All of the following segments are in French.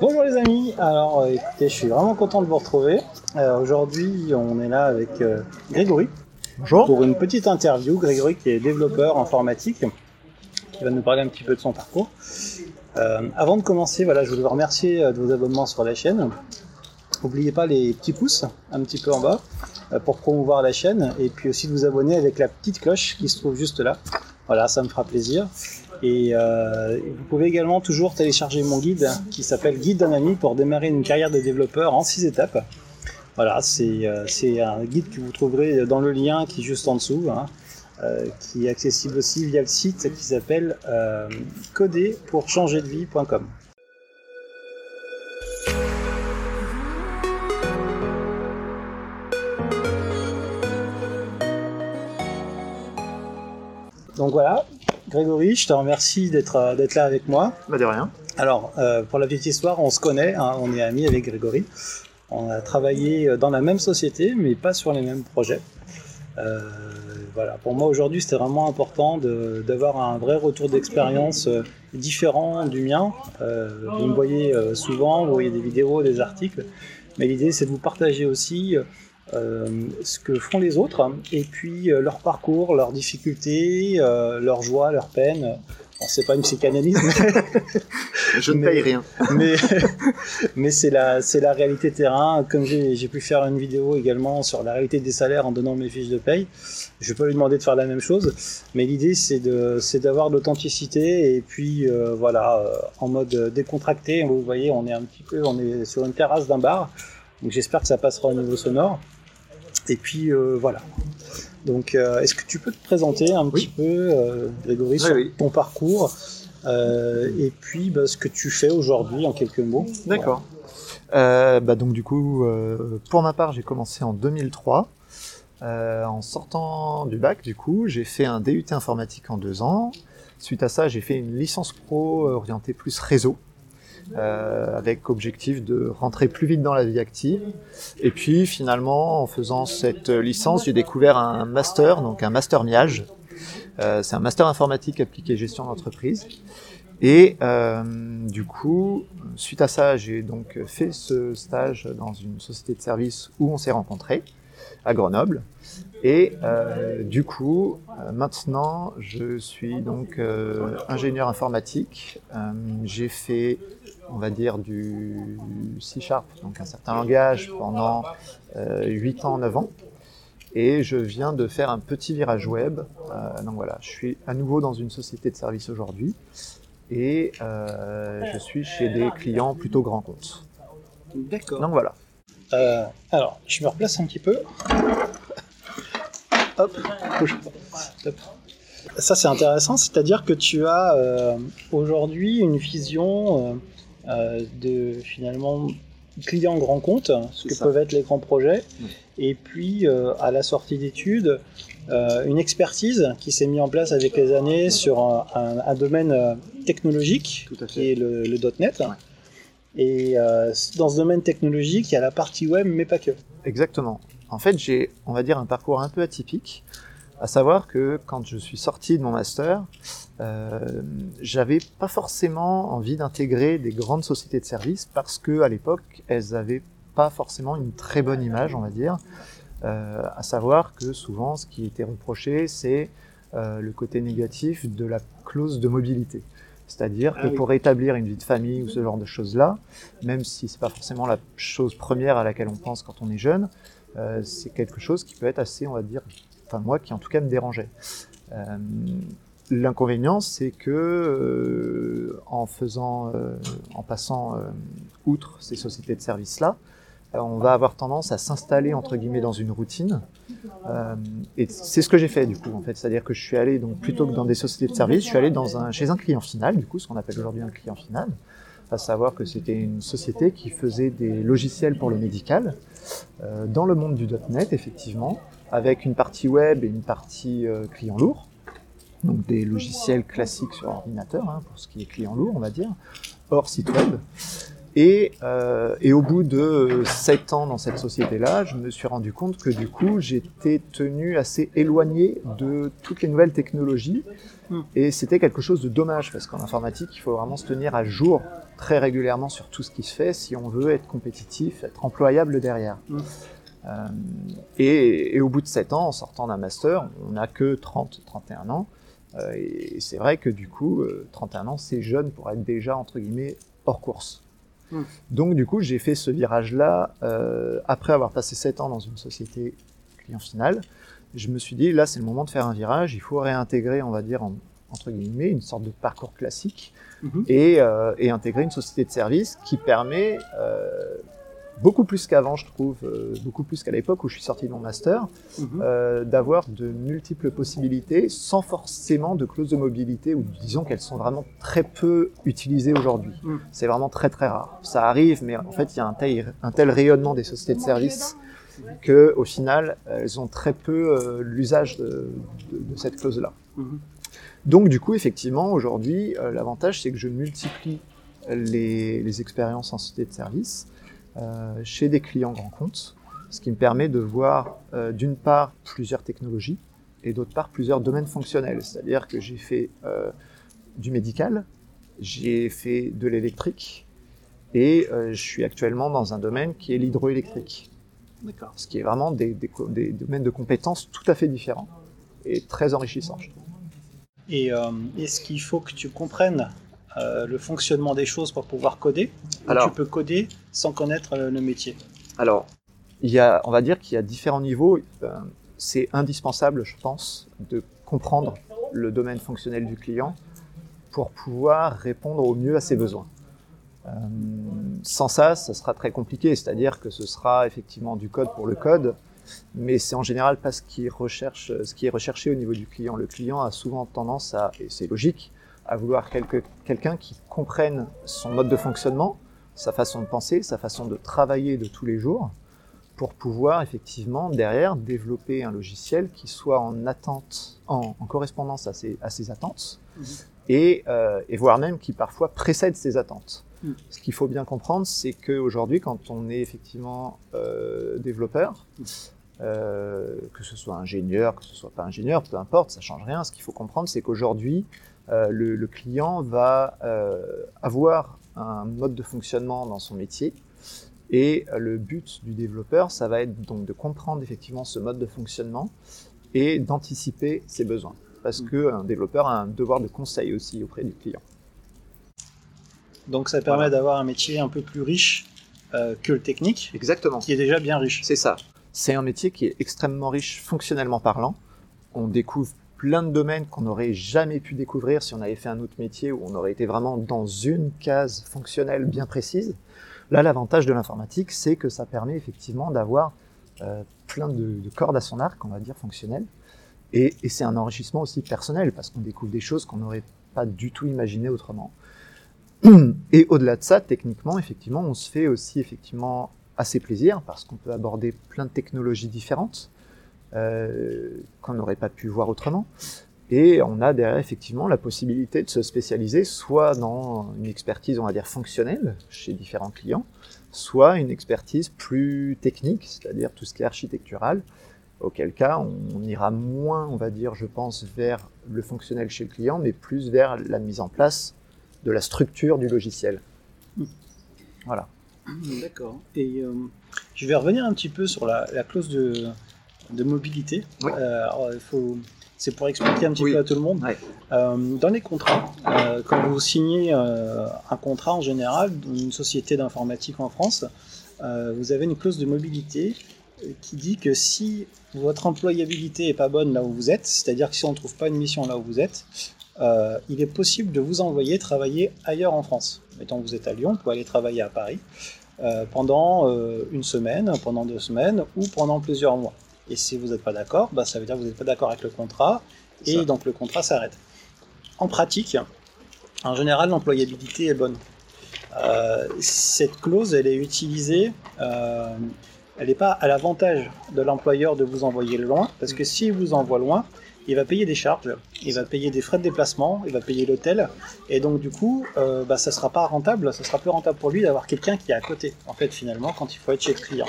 Bonjour les amis, alors euh, écoutez, je suis vraiment content de vous retrouver. Euh, Aujourd'hui, on est là avec euh, Grégory Bonjour. pour une petite interview. Grégory qui est développeur informatique, qui va nous parler un petit peu de son parcours. Avant de commencer, voilà, je voulais vous remercier de vos abonnements sur la chaîne. N'oubliez pas les petits pouces un petit peu en bas pour promouvoir la chaîne et puis aussi de vous abonner avec la petite cloche qui se trouve juste là. Voilà, ça me fera plaisir. Et euh, vous pouvez également toujours télécharger mon guide qui s'appelle Guide d'un ami pour démarrer une carrière de développeur en 6 étapes. Voilà, c'est euh, c'est un guide que vous trouverez dans le lien qui est juste en dessous, hein, euh, qui est accessible aussi via le site qui s'appelle euh, coderpourchangerdelevie.com. Donc voilà, Grégory, je te remercie d'être euh, d'être là avec moi. Bah de rien. Alors, euh, pour la petite histoire, on se connaît, hein, on est amis avec Grégory. On a travaillé euh, dans la même société, mais pas sur les mêmes projets. Euh, voilà, pour moi aujourd'hui, c'était vraiment important d'avoir un vrai retour d'expérience euh, différent du mien. Vous me voyez souvent, vous voyez des vidéos, des articles, mais l'idée c'est de vous partager aussi ce que font les autres et puis euh, leur parcours, leurs difficultés, euh, leurs joies, leurs peines. Bon, c'est pas une psychanalyse, Je ne Mais- paye rien. mais, mais c'est la, c'est la réalité terrain. Comme j'ai j'ai pu faire une vidéo également sur la réalité des salaires en donnant mes fiches de paye, je peux lui demander de faire la même chose. Mais l'idée, c'est de, c'est d'avoir l'authenticité et puis euh, voilà, euh, en mode décontracté. Vous voyez, on est un petit peu, on est sur une terrasse d'un bar. Donc j'espère que ça passera au niveau sonore. Et puis euh, voilà. Donc, euh, est-ce que tu peux te présenter un Oui. petit peu, euh, Grégory, sur oui. ton parcours euh, et puis bah, ce que tu fais aujourd'hui en quelques mots D'accord. Euh, bah donc du coup, euh, pour ma part, j'ai commencé en 2003. Euh, en sortant du bac, du coup, j'ai fait un DUT informatique en deux ans. Suite à ça, j'ai fait une licence pro orientée plus réseau, euh, avec objectif de rentrer plus vite dans la vie active. Et puis finalement, en faisant cette licence, j'ai découvert un master, donc un master MIAGE. Euh, c'est un master informatique appliqué gestion d'entreprise. Et euh, du coup, suite à ça, j'ai donc fait ce stage dans une société de service où on s'est rencontrés, à Grenoble. Et euh, du coup, euh, maintenant, je suis donc euh, ingénieur informatique. Euh, j'ai fait, on va dire, du C Sharp, donc un certain langage, pendant euh, 8 ans, 9 ans. Et je viens de faire un petit virage web. Euh, donc voilà, je suis à nouveau dans une société de service aujourd'hui et euh, je suis chez des clients plutôt grands comptes. D'accord. Donc voilà. Euh, alors, je me replace un petit peu. Hop, bouge. Ça, c'est intéressant, c'est-à-dire que tu as euh, aujourd'hui une vision de finalement clients grands comptes, ce que ça. peuvent être les grands projets, Oui. et puis euh, à la sortie d'études, euh, une expertise qui s'est mise en place avec les années sur un, un- un domaine euh, technologique, qui est le, le .NET. Ouais. Et euh, dans ce domaine technologique, il y a la partie web, mais pas que. Exactement. En fait, j'ai, on va dire, un parcours un peu atypique, à savoir que quand je suis sorti de mon master, euh, j'avais pas forcément envie d'intégrer des grandes sociétés de services parce que à l'époque, elles avaient pas forcément une très bonne image, on va dire. Euh, à savoir que souvent, ce qui était reproché, c'est euh, le côté négatif de la clause de mobilité. C'est-à-dire Ah que oui. pour établir une vie de famille ou ce genre de choses-là, même si c'est pas forcément la chose première à laquelle on pense quand on est jeune, euh, c'est quelque chose qui peut être assez, on va dire, enfin moi qui en tout cas me dérangeait. Euh, L'inconvénient, c'est que euh, en faisant, euh, en passant outre ces sociétés de services-là, on va avoir tendance à s'installer entre guillemets dans une routine. Et c'est ce que j'ai fait du coup en fait, c'est-à-dire que je suis allé donc plutôt que dans des sociétés de services, je suis allé dans un, chez un client final, du coup ce qu'on appelle aujourd'hui un client final, à savoir que c'était une société qui faisait des logiciels pour le médical dans le monde du .NET effectivement, avec une partie web et une partie euh, client lourd, donc des logiciels classiques sur ordinateur hein, pour ce qui est client lourd on va dire, hors site web. Et, euh, et, au bout de sept ans dans cette société-là, je me suis rendu compte que du coup, j'étais tenu assez éloigné de toutes les nouvelles technologies. Mm. Et c'était quelque chose de dommage, parce qu'en informatique, il faut vraiment se tenir à jour très régulièrement sur tout ce qui se fait si on veut être compétitif, être employable derrière. Euh, et, et, au bout de sept ans, en sortant d'un master, on n'a que 30, 31 ans. Euh, et c'est vrai que du coup, 31 ans, c'est jeune pour être déjà, entre guillemets, hors course. Hmm. Donc du coup, j'ai fait ce virage-là euh, après avoir passé 7 ans dans une société client final. Je me suis dit, là, c'est le moment de faire un virage. Il faut réintégrer, on va dire, entre guillemets, une sorte de parcours classique et, euh, et, intégrer une société de service qui permet euh, beaucoup plus qu'avant, je trouve, euh, beaucoup plus qu'à l'époque où je suis sorti de mon master, mhm. euh, d'avoir de multiples possibilités sans forcément de clauses de mobilité, ou disons qu'elles sont vraiment très peu utilisées aujourd'hui. Mhm. C'est vraiment très très rare. Ça arrive, mais en fait, il y a un tel, un tel rayonnement des sociétés de services que, au final, elles ont très peu euh, l'usage de, de, cette clause-là. Mhm. Donc, du coup, effectivement, aujourd'hui, l'avantage, c'est que je multiplie les, les expériences en société de service chez des clients grands comptes, ce qui me permet de voir euh, d'une part plusieurs technologies et d'autre part plusieurs domaines fonctionnels. C'est-à-dire que j'ai fait euh, du médical, j'ai fait de l'électrique et je suis actuellement dans un domaine qui est l'hydroélectrique. D'accord. Ce qui est vraiment des, des, des, domaines de compétences tout à fait différents et très enrichissants, je trouve. Et est-ce qu'il faut que tu comprennes euh, le fonctionnement des choses pour pouvoir coder Alors, tu peux coder sans connaître euh, le métier Alors, il y a, on va dire qu'il y a différents niveaux. Euh, c'est indispensable, je pense, de comprendre le domaine fonctionnel du client pour pouvoir répondre au mieux à ses besoins. sans ça, ça sera très compliqué, c'est-à-dire que ce sera effectivement du code pour le code, mais c'est en général pas ce qui, recherche, ce qui est recherché au niveau du client. Le client a souvent tendance à, et c'est logique, à vouloir quelqu'un qui comprenne son mode de fonctionnement, sa façon de penser, sa façon de travailler de tous les jours, pour pouvoir effectivement derrière développer un logiciel qui soit en attente, en, correspondance à ses, à ses attentes, mhm. et, euh, et, voire même qui parfois précède ses attentes. Mhm. Ce qu'il faut bien comprendre, c'est qu'aujourd'hui, quand on est effectivement euh, développeur, mhm. euh, que ce soit ingénieur, que ce soit pas ingénieur, peu importe, ça change rien. Ce qu'il faut comprendre, c'est qu'aujourd'hui, euh, le, client va euh, avoir un mode de fonctionnement dans son métier. Et euh, le but du développeur, ça va être donc de comprendre effectivement ce mode de fonctionnement et d'anticiper ses besoins. Parce mm. qu'un développeur a un devoir de conseil aussi auprès du client. Donc ça permet d'avoir un métier un peu plus riche que le technique. Exactement. Qui est déjà bien riche. C'est ça. C'est un métier qui est extrêmement riche fonctionnellement parlant. On découvre plein de domaines qu'on n'aurait jamais pu découvrir si on avait fait un autre métier où on aurait été vraiment dans une case fonctionnelle bien précise. Là, l'avantage de l'informatique, c'est que ça permet effectivement d'avoir euh, plein de, cordes à son arc, on va dire, fonctionnelles. Et, et c'est un enrichissement aussi personnel, parce qu'on découvre des choses qu'on n'aurait pas du tout imaginées autrement. Et au-delà de ça, techniquement, effectivement, on se fait aussi effectivement assez plaisir, parce qu'on peut aborder plein de technologies différentes. Euh, qu'on n'aurait pas pu voir autrement. Et on a derrière effectivement la possibilité de se spécialiser soit dans une expertise, on va dire, fonctionnelle chez différents clients, soit une expertise plus technique, c'est-à-dire tout ce qui est architectural, auquel cas on, ira moins, on va dire, je pense, vers le fonctionnel chez le client, mais plus vers la mise en place de la structure du logiciel. Voilà. D'accord. Et euh, je vais revenir un petit peu sur la clause de, de mobilité. Euh, faut, c'est pour expliquer un petit peu à tout le monde. Euh, dans les contrats, euh, quand vous signez un contrat en général, une société d'informatique en France, vous avez une clause de mobilité qui dit que si votre employabilité est pas bonne là où vous êtes, c'est-à-dire que si on ne trouve pas une mission là où vous êtes, il est possible de vous envoyer travailler ailleurs en France. Mettons que vous êtes à Lyon, vous pouvez aller travailler à Paris pendant une semaine, pendant deux semaines ou pendant plusieurs mois. Et si vous n'êtes pas d'accord, bah, ça veut dire que vous n'êtes pas d'accord avec le contrat, et donc le contrat s'arrête. En pratique, en général, l'employabilité est bonne. Euh, cette clause, elle est utilisée, euh, elle n'est pas à l'avantage de l'employeur de vous envoyer loin, parce que s'il vous envoie loin, il va payer des charges, il va payer des frais de déplacement, il va payer l'hôtel, et donc du coup, euh, bah, ça sera pas rentable, ça sera plus rentable pour lui d'avoir quelqu'un qui est à côté, en fait, finalement, quand il faut être chez le client.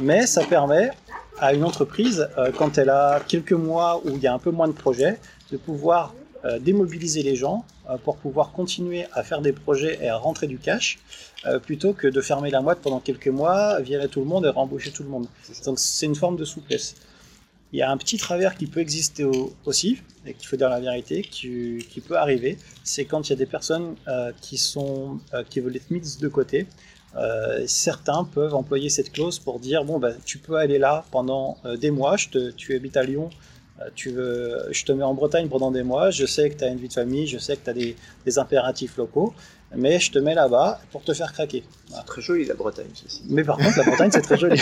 Mais ça permet à une entreprise, euh, quand elle a quelques mois où il y a un peu moins de projets, de pouvoir euh, démobiliser les gens euh, pour pouvoir continuer à faire des projets et à rentrer du cash, plutôt que de fermer la moite pendant quelques mois, virer tout le monde et rembaucher tout le monde. Donc c'est une forme de souplesse. Il y a un petit travers qui peut exister au- aussi, et qu'il faut dire la vérité, qui, qui peut arriver, c'est quand il y a des personnes euh, qui, sont, euh, qui veulent être mises de côté. Euh, certains peuvent employer cette clause pour dire bon bah, tu peux aller là pendant euh, des mois, je te- tu habites à Lyon, euh, tu veux, je te mets en Bretagne pendant des mois, je sais que tu as une vie de famille, je sais que tu as des, des impératifs locaux, mais je te mets là-bas pour te faire craquer. Voilà. Très joli la Bretagne, ceci. Mais par contre, la Bretagne, c'est très joli.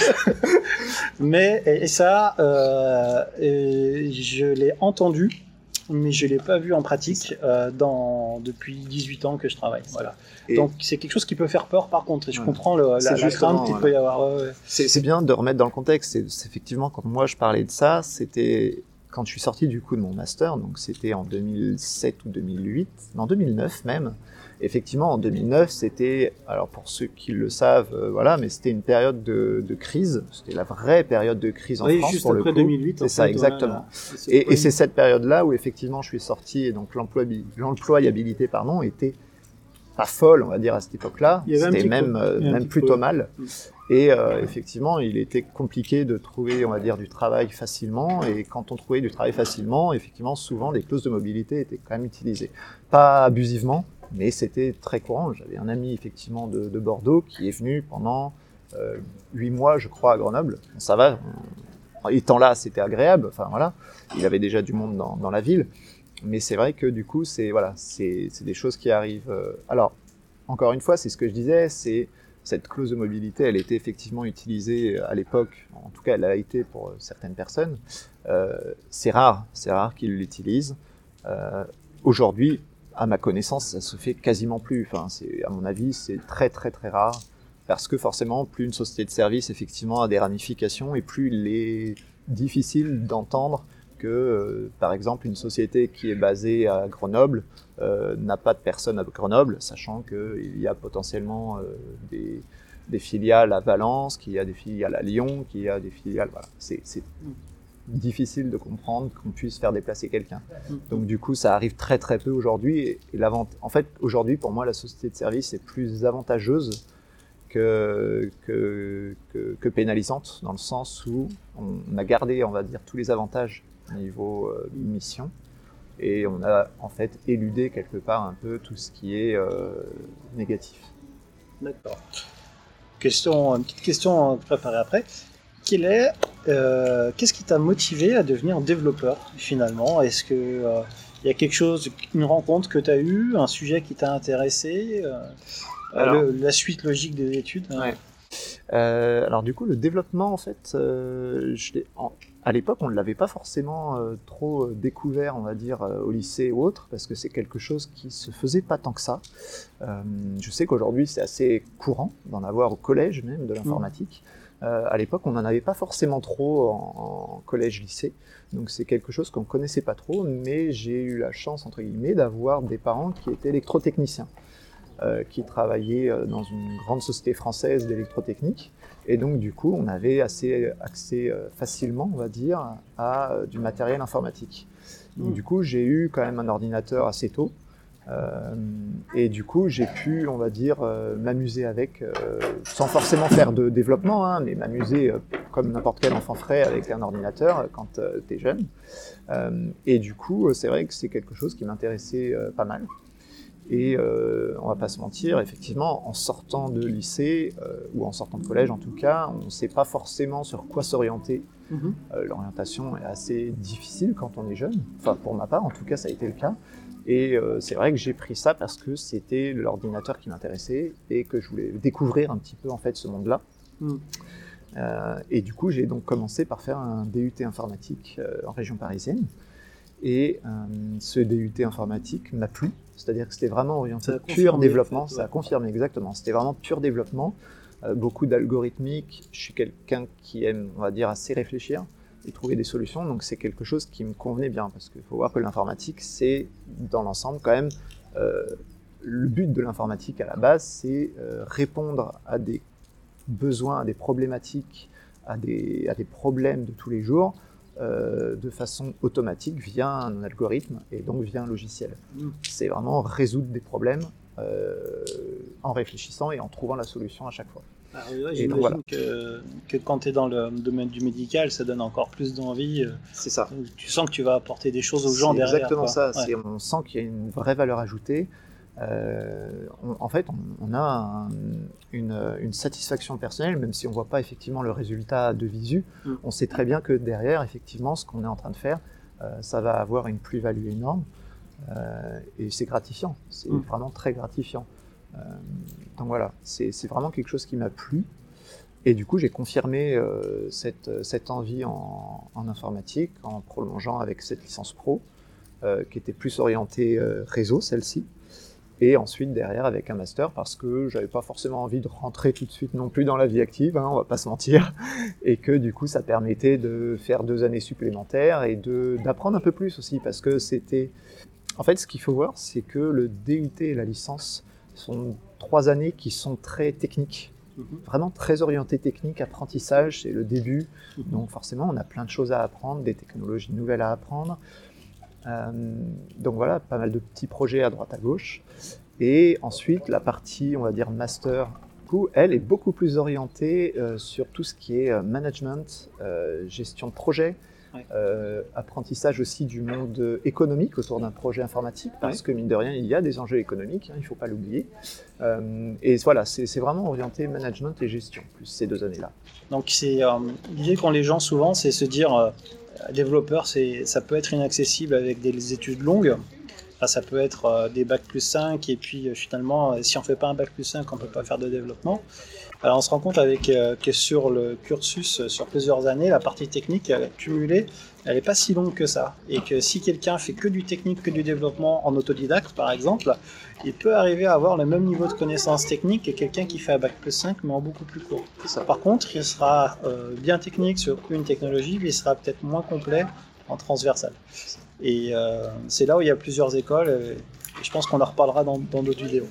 mais, et, et ça, euh, et je l'ai entendu, mais je l'ai pas vu en pratique euh, dans, depuis 18 ans que je travaille. Voilà. Et- Donc c'est quelque chose qui peut faire peur par contre, et je Ouais. comprends le- la, la crainte qu'il voilà. peut y avoir. C'est bien de remettre dans le contexte. C'est effectivement quand moi je parlais de ça, c'était quand je suis sorti du coup de mon master, donc c'était en 2007 ou 2008, non 2009 même. Effectivement, en 2009, c'était, alors pour ceux qui le savent, euh, voilà, mais c'était une période de, de crise. C'était la vraie période de crise en Oui, France juste pour le après coup. 2008. C'est ça, fait, exactement. Et, le et c'est cette période-là où effectivement je suis sorti et donc l'employabi- l'employabilité pardon était pas folle, on va dire à cette époque-là. C'était même euh, même plutôt mal. Mm. Et euh, effectivement, il était compliqué de trouver, on va dire, du travail facilement. Et quand on trouvait du travail facilement, effectivement, souvent les clauses de mobilité étaient quand même utilisées, pas abusivement, mais c'était très courant. J'avais un ami effectivement de, de Bordeaux qui est venu pendant euh, huit mois, je crois, à Grenoble. Ça va. on- Étant là, c'était agréable. Enfin voilà, il avait déjà du monde dans, la ville. Mais c'est vrai que du coup, c'est voilà, c'est des choses qui arrivent. euh, Alors, encore une fois, c'est ce que je disais, c'est cette clause de mobilité, elle était effectivement utilisée à l'époque, en tout cas elle a été pour euh, certaines personnes. Euh, c'est rare, c'est rare qu'ils l'utilisent. Euh, Aujourd'hui, à ma connaissance, ça se fait quasiment plus. Enfin, c'est, à mon avis, c'est très très très rare parce que forcément, plus une société de service effectivement a des ramifications et plus il est difficile d'entendre que, euh, par exemple, une société qui est basée à Grenoble euh, n'a pas de personne à Grenoble, sachant qu'il y a potentiellement euh, des, filiales à Valence, qu'il y a des filiales à Lyon, qu'il y a des filiales. Voilà, difficile de comprendre qu'on puisse faire déplacer quelqu'un. Donc du coup, ça arrive très très peu aujourd'hui. Et, et en fait, aujourd'hui, pour moi, la société de service est plus avantageuse que, que, que, que pénalisante, dans le sens où on a gardé, on va dire, tous les avantages niveau euh, mission, et on a en fait éludé quelque part un peu tout ce qui est euh, négatif. D'accord. Question, une petite question préparée après. Quel est, euh, qu'est-ce qui t'a motivé à devenir développeur finalement? Est-ce que euh, il y a quelque chose, une rencontre que tu as eue, un sujet qui t'a intéressé, euh, Alors- le- la suite logique des études hein? Ouais. Euh, alors du coup, le développement, en fait, euh, je l'ai- en- à l'époque, on ne l'avait pas forcément euh, trop euh, découvert, on va dire, euh, au lycée ou autre, parce que c'est quelque chose qui se faisait pas tant que ça. Euh, je sais qu'aujourd'hui, c'est assez courant d'en avoir au collège même de l'informatique. Euh, à l'époque, on n'en avait pas forcément trop en, en collège-lycée, donc c'est quelque chose qu'on connaissait pas trop, mais j'ai eu la chance, entre guillemets, d'avoir des parents qui étaient électrotechniciens euh, qui travaillait euh, dans une grande société française d'électrotechnique. Et donc, du coup, on avait assez accès euh, facilement, on va dire, à du matériel informatique. Donc, Mm. du coup, j'ai eu quand même un ordinateur assez tôt. Euh, et du coup, j'ai pu, on va dire, euh, m'amuser avec, euh, sans forcément faire de développement, hein, mais m'amuser comme n'importe quel enfant frais avec un ordinateur quand tu es jeune. Et du coup, c'est vrai que c'est quelque chose qui m'intéressait pas mal. Et on va pas se mentir, effectivement, en sortant de lycée, ou en sortant de collège en tout cas, on ne sait pas forcément sur quoi s'orienter. Mhm. Euh, L'orientation est assez difficile quand on est jeune. Enfin, pour ma part, en tout cas, ça a été le cas. Et euh, c'est vrai que j'ai pris ça parce que c'était l'ordinateur qui m'intéressait et que je voulais découvrir un petit peu en fait ce monde-là. Mm. Euh, et du coup, j'ai donc commencé par faire un DUT informatique euh, en région parisienne. Et ce DUT informatique m'a plu, c'est-à-dire que c'était vraiment orienté pur développement, ça a confirmé exactement. C'était vraiment pur développement, beaucoup d'algorithmique. Je suis quelqu'un qui aime, on va dire, assez réfléchir. Et trouver des solutions. Donc c'est quelque chose qui me convenait bien parce qu'il faut voir que l'informatique, c'est dans l'ensemble quand même euh, le but de l'informatique à la base, c'est euh, répondre à des besoins, à des problématiques, à des, à des problèmes de tous les jours euh, de façon automatique via un algorithme et donc via un logiciel. Mm. C'est vraiment résoudre des problèmes en réfléchissant et en trouvant la solution à chaque fois. Ah oui, ouais, J'imagine voilà. que, que quand tu es dans le domaine du médical, ça donne encore plus d'envie. euh, C'est ça. Tu sens que tu vas apporter des choses aux gens C'est derrière. exactement quoi. ça. Ouais. On sent qu'il y a une vraie valeur ajoutée. Euh, on- en fait, on, on a un- une, une satisfaction personnelle, même si on voit pas effectivement le résultat de visu. Mm. On sait très bien que derrière, effectivement, ce qu'on est en train de faire, euh, ça va avoir une plus-value énorme. Euh, et c'est gratifiant. C'est Mm. vraiment très gratifiant. Euh, donc voilà, c'est vraiment quelque chose qui m'a plu. Et du coup, j'ai confirmé euh, cette, envie en, informatique en prolongeant avec cette licence pro, euh, qui était plus orientée réseau, celle-ci. Et ensuite, derrière, avec un master, parce que j'avais pas forcément envie de rentrer tout de suite non plus dans la vie active, hein, on va pas se mentir. Et que du coup, ça permettait de faire deux années supplémentaires et d'apprendre un peu plus aussi, parce que c'était. En fait, ce qu'il faut voir, c'est que le DUT et la licence sont trois années qui sont très techniques Mhm. vraiment très orienté technique, apprentissage, c'est le début. Mhm. Donc forcément, on a plein de choses à apprendre, des technologies nouvelles à apprendre. Euh, donc voilà, pas mal de petits projets à droite à gauche. Et ensuite, la partie, on va dire, master, elle est beaucoup plus orientée euh, sur tout ce qui est euh, management, euh, gestion de projet, Ouais. euh, apprentissage aussi du monde économique autour d'un projet informatique, parce que mine de rien, il y a des enjeux économiques, hein, il ne faut pas l'oublier. Euh, et voilà, c'est vraiment orienté management et gestion, plus ces deux années-là. Donc c'est euh, l'idée qu'ont les gens souvent, c'est se dire développeur, ça peut être inaccessible avec des études longues. Enfin, ça peut être des bac plus 5 et puis finalement, si on fait pas un bac plus 5, on peut pas faire de développement. Alors on se rend compte avec euh, que sur le cursus, euh, sur plusieurs années, la partie technique euh, cumulée, elle est pas si longue que ça. Et que si quelqu'un fait que du technique, que du développement en autodidacte par exemple, il peut arriver à avoir le même niveau de connaissance technique que quelqu'un qui fait un bac plus 5 mais en beaucoup plus court. Par contre, il sera euh, bien technique sur une technologie, mais il sera peut-être moins complet en transversal. Et euh, c'est là où il y a plusieurs écoles, et, je pense qu'on en reparlera dans dans d'autres vidéos.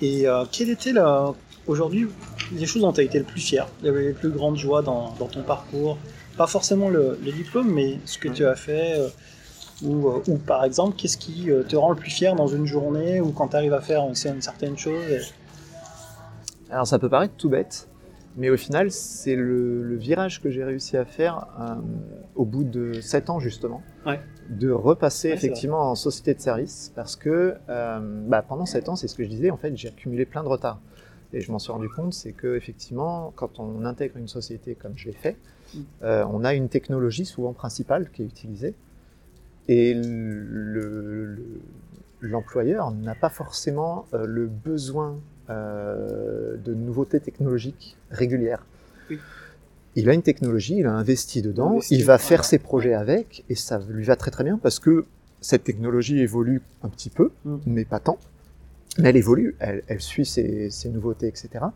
Et euh, quelle était la, aujourd'hui les choses dont tu as été le plus fier, les plus grandes joies dans, dans ton parcours Pas forcément le, le diplôme, mais ce que tu as fait, euh, ou, euh, ou par exemple, qu'est-ce qui euh, te rend le plus fier dans une journée, ou quand tu arrives à faire une, une certaine chose et- Alors ça peut paraître tout bête, mais au final, c'est le, le virage que j'ai réussi à faire au bout de 7 ans justement, Ouais. de repasser Ouais, effectivement en société de service, parce que bah, pendant 7 ans, c'est ce que je disais, en fait, j'ai accumulé plein de retard. Et je m'en suis rendu compte, c'est que effectivement, quand on intègre une société comme je l'ai fait, Mm. euh, on a une technologie souvent principale qui est utilisée, et le- le- l'employeur n'a pas forcément euh, le besoin euh, de nouveautés technologiques régulières. Oui. Il a une technologie, il a investi dedans, Investi, il va ouais. faire ses projets avec, et ça lui va très très bien parce que cette technologie évolue un petit peu, Mm. mais pas tant. Elle évolue, elle, suit ses, nouveautés, etc.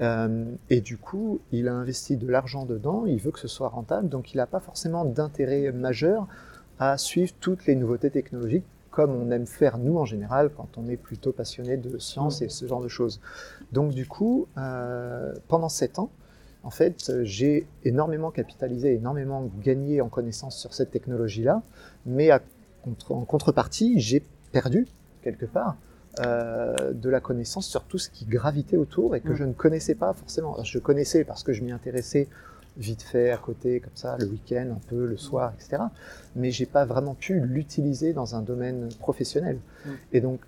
Euh, et du coup, il a investi de l'argent dedans, il veut que ce soit rentable, donc il n'a pas forcément d'intérêt majeur à suivre toutes les nouveautés technologiques comme on aime faire nous en général quand on est plutôt passionné de science et ce genre de choses. Donc du coup, euh, pendant sept ans, en fait, j'ai énormément capitalisé, énormément gagné en connaissance sur cette technologie-là, mais en contrepartie, j'ai perdu quelque part euh, de la connaissance sur tout ce qui gravitait autour et que Mm. je ne connaissais pas forcément. Alors, je connaissais parce que je m'y intéressais vite fait à côté, comme ça, le week-end, un peu, le soir, etc. Mais j'ai pas vraiment pu l'utiliser dans un domaine professionnel. Mm. Et donc,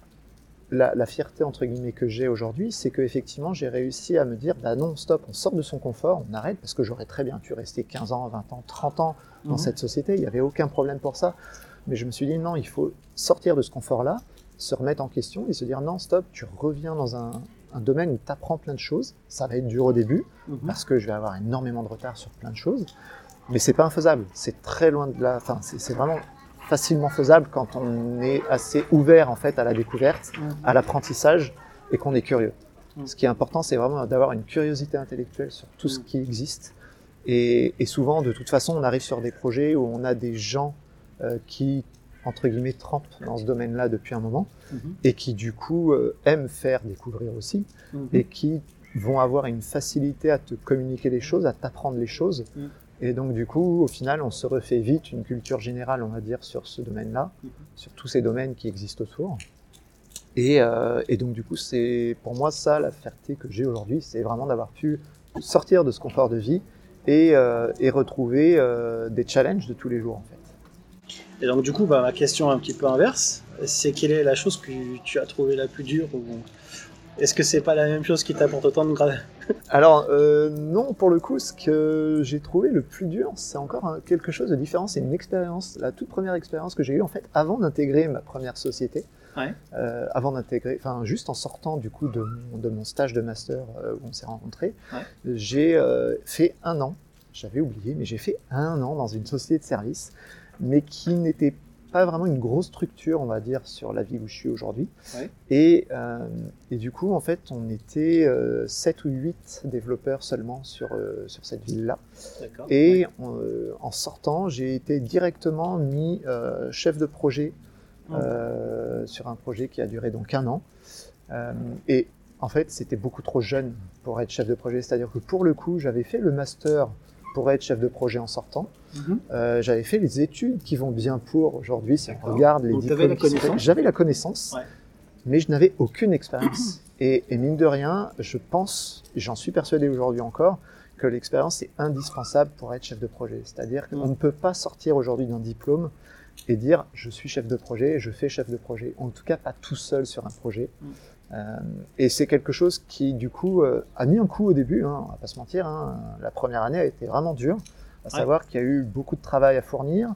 la, la fierté entre guillemets que j'ai aujourd'hui, c'est que effectivement j'ai réussi à me dire, bah non, stop, on sort de son confort, on arrête, parce que j'aurais très bien pu rester 15 ans, 20 ans, 30 ans dans Mhm. cette société, il n'y avait aucun problème pour ça. Mais je me suis dit, non, il faut sortir de ce confort-là, se remettre en question et se dire, non, stop, tu reviens dans un, un domaine où tu apprends plein de choses. Ça va être dur au début, Mhm. parce que je vais avoir énormément de retard sur plein de choses. Mais c'est pas infaisable. C'est très loin de la. Enfin, c'est vraiment facilement faisable quand on est assez ouvert en fait à la découverte, Mhm. à l'apprentissage et qu'on est curieux. Mhm. Ce qui est important, c'est vraiment d'avoir une curiosité intellectuelle sur tout ce qui existe Et, et souvent, de toute façon, on arrive sur des projets où on a des gens euh, qui, entre guillemets, trempent dans ce domaine-là depuis un moment Mhm. et qui, du coup, euh, aiment faire découvrir aussi Mhm. et qui vont avoir une facilité à te communiquer les choses, à t'apprendre les choses. Mm. Et donc, du coup, au final, on se refait vite une culture générale, on va dire, sur ce domaine-là, Mhm. sur tous ces domaines qui existent autour. Et, euh, et donc, du coup, c'est pour moi ça la fierté que j'ai aujourd'hui, c'est vraiment d'avoir pu sortir de ce confort de vie et, euh, et retrouver euh, des challenges de tous les jours, en fait. Et donc du coup, bah, ma question un petit peu inverse, c'est quelle est la chose que tu as trouvé la plus dure ou est-ce que c'est pas la même chose qui t'apporte autant de grade Alors, euh, non, pour le coup, ce que j'ai trouvé le plus dur, c'est encore quelque chose de différent. C'est une expérience, la toute première expérience que j'ai eue, en fait, avant d'intégrer ma première société. Ouais. Euh, avant d'intégrer, enfin, juste en sortant, du coup, de, mon- de mon stage de master euh, où on s'est rencontrés, Ouais. j'ai euh, fait un an, j'avais oublié, mais j'ai fait un an dans une société de service, mais qui n'était pas vraiment une grosse structure, on va dire, sur la vie où je suis aujourd'hui. Ouais. Et, euh, et du coup, en fait, on était euh, 7 ou 8 développeurs seulement sur, euh, sur cette ville-là. Et euh, en sortant, j'ai été directement mis chef de projet euh, sur un projet qui a duré donc un an. Et en fait, c'était beaucoup trop jeune pour être chef de projet. C'est-à-dire que pour le coup, j'avais fait le master pour être chef de projet en sortant. Mhm. Euh, j'avais fait les études qui vont bien pour aujourd'hui. Si on regarde les diplômes, j'avais la connaissance, Ouais. mais je n'avais aucune expérience. et, et mine de rien, je pense, et j'en suis persuadé aujourd'hui encore, que l'expérience est indispensable pour être chef de projet. C'est-à-dire qu'on ne peut pas sortir aujourd'hui d'un diplôme et dire je suis chef de projet, je fais chef de projet. En tout cas, pas tout seul sur un projet. Mm. Euh, et c'est quelque chose qui, du coup, euh, a mis un coup au début. Hein, on va pas se mentir. Hein, la première année a été vraiment dure. À Ouais. savoir qu'il y a eu beaucoup de travail à fournir.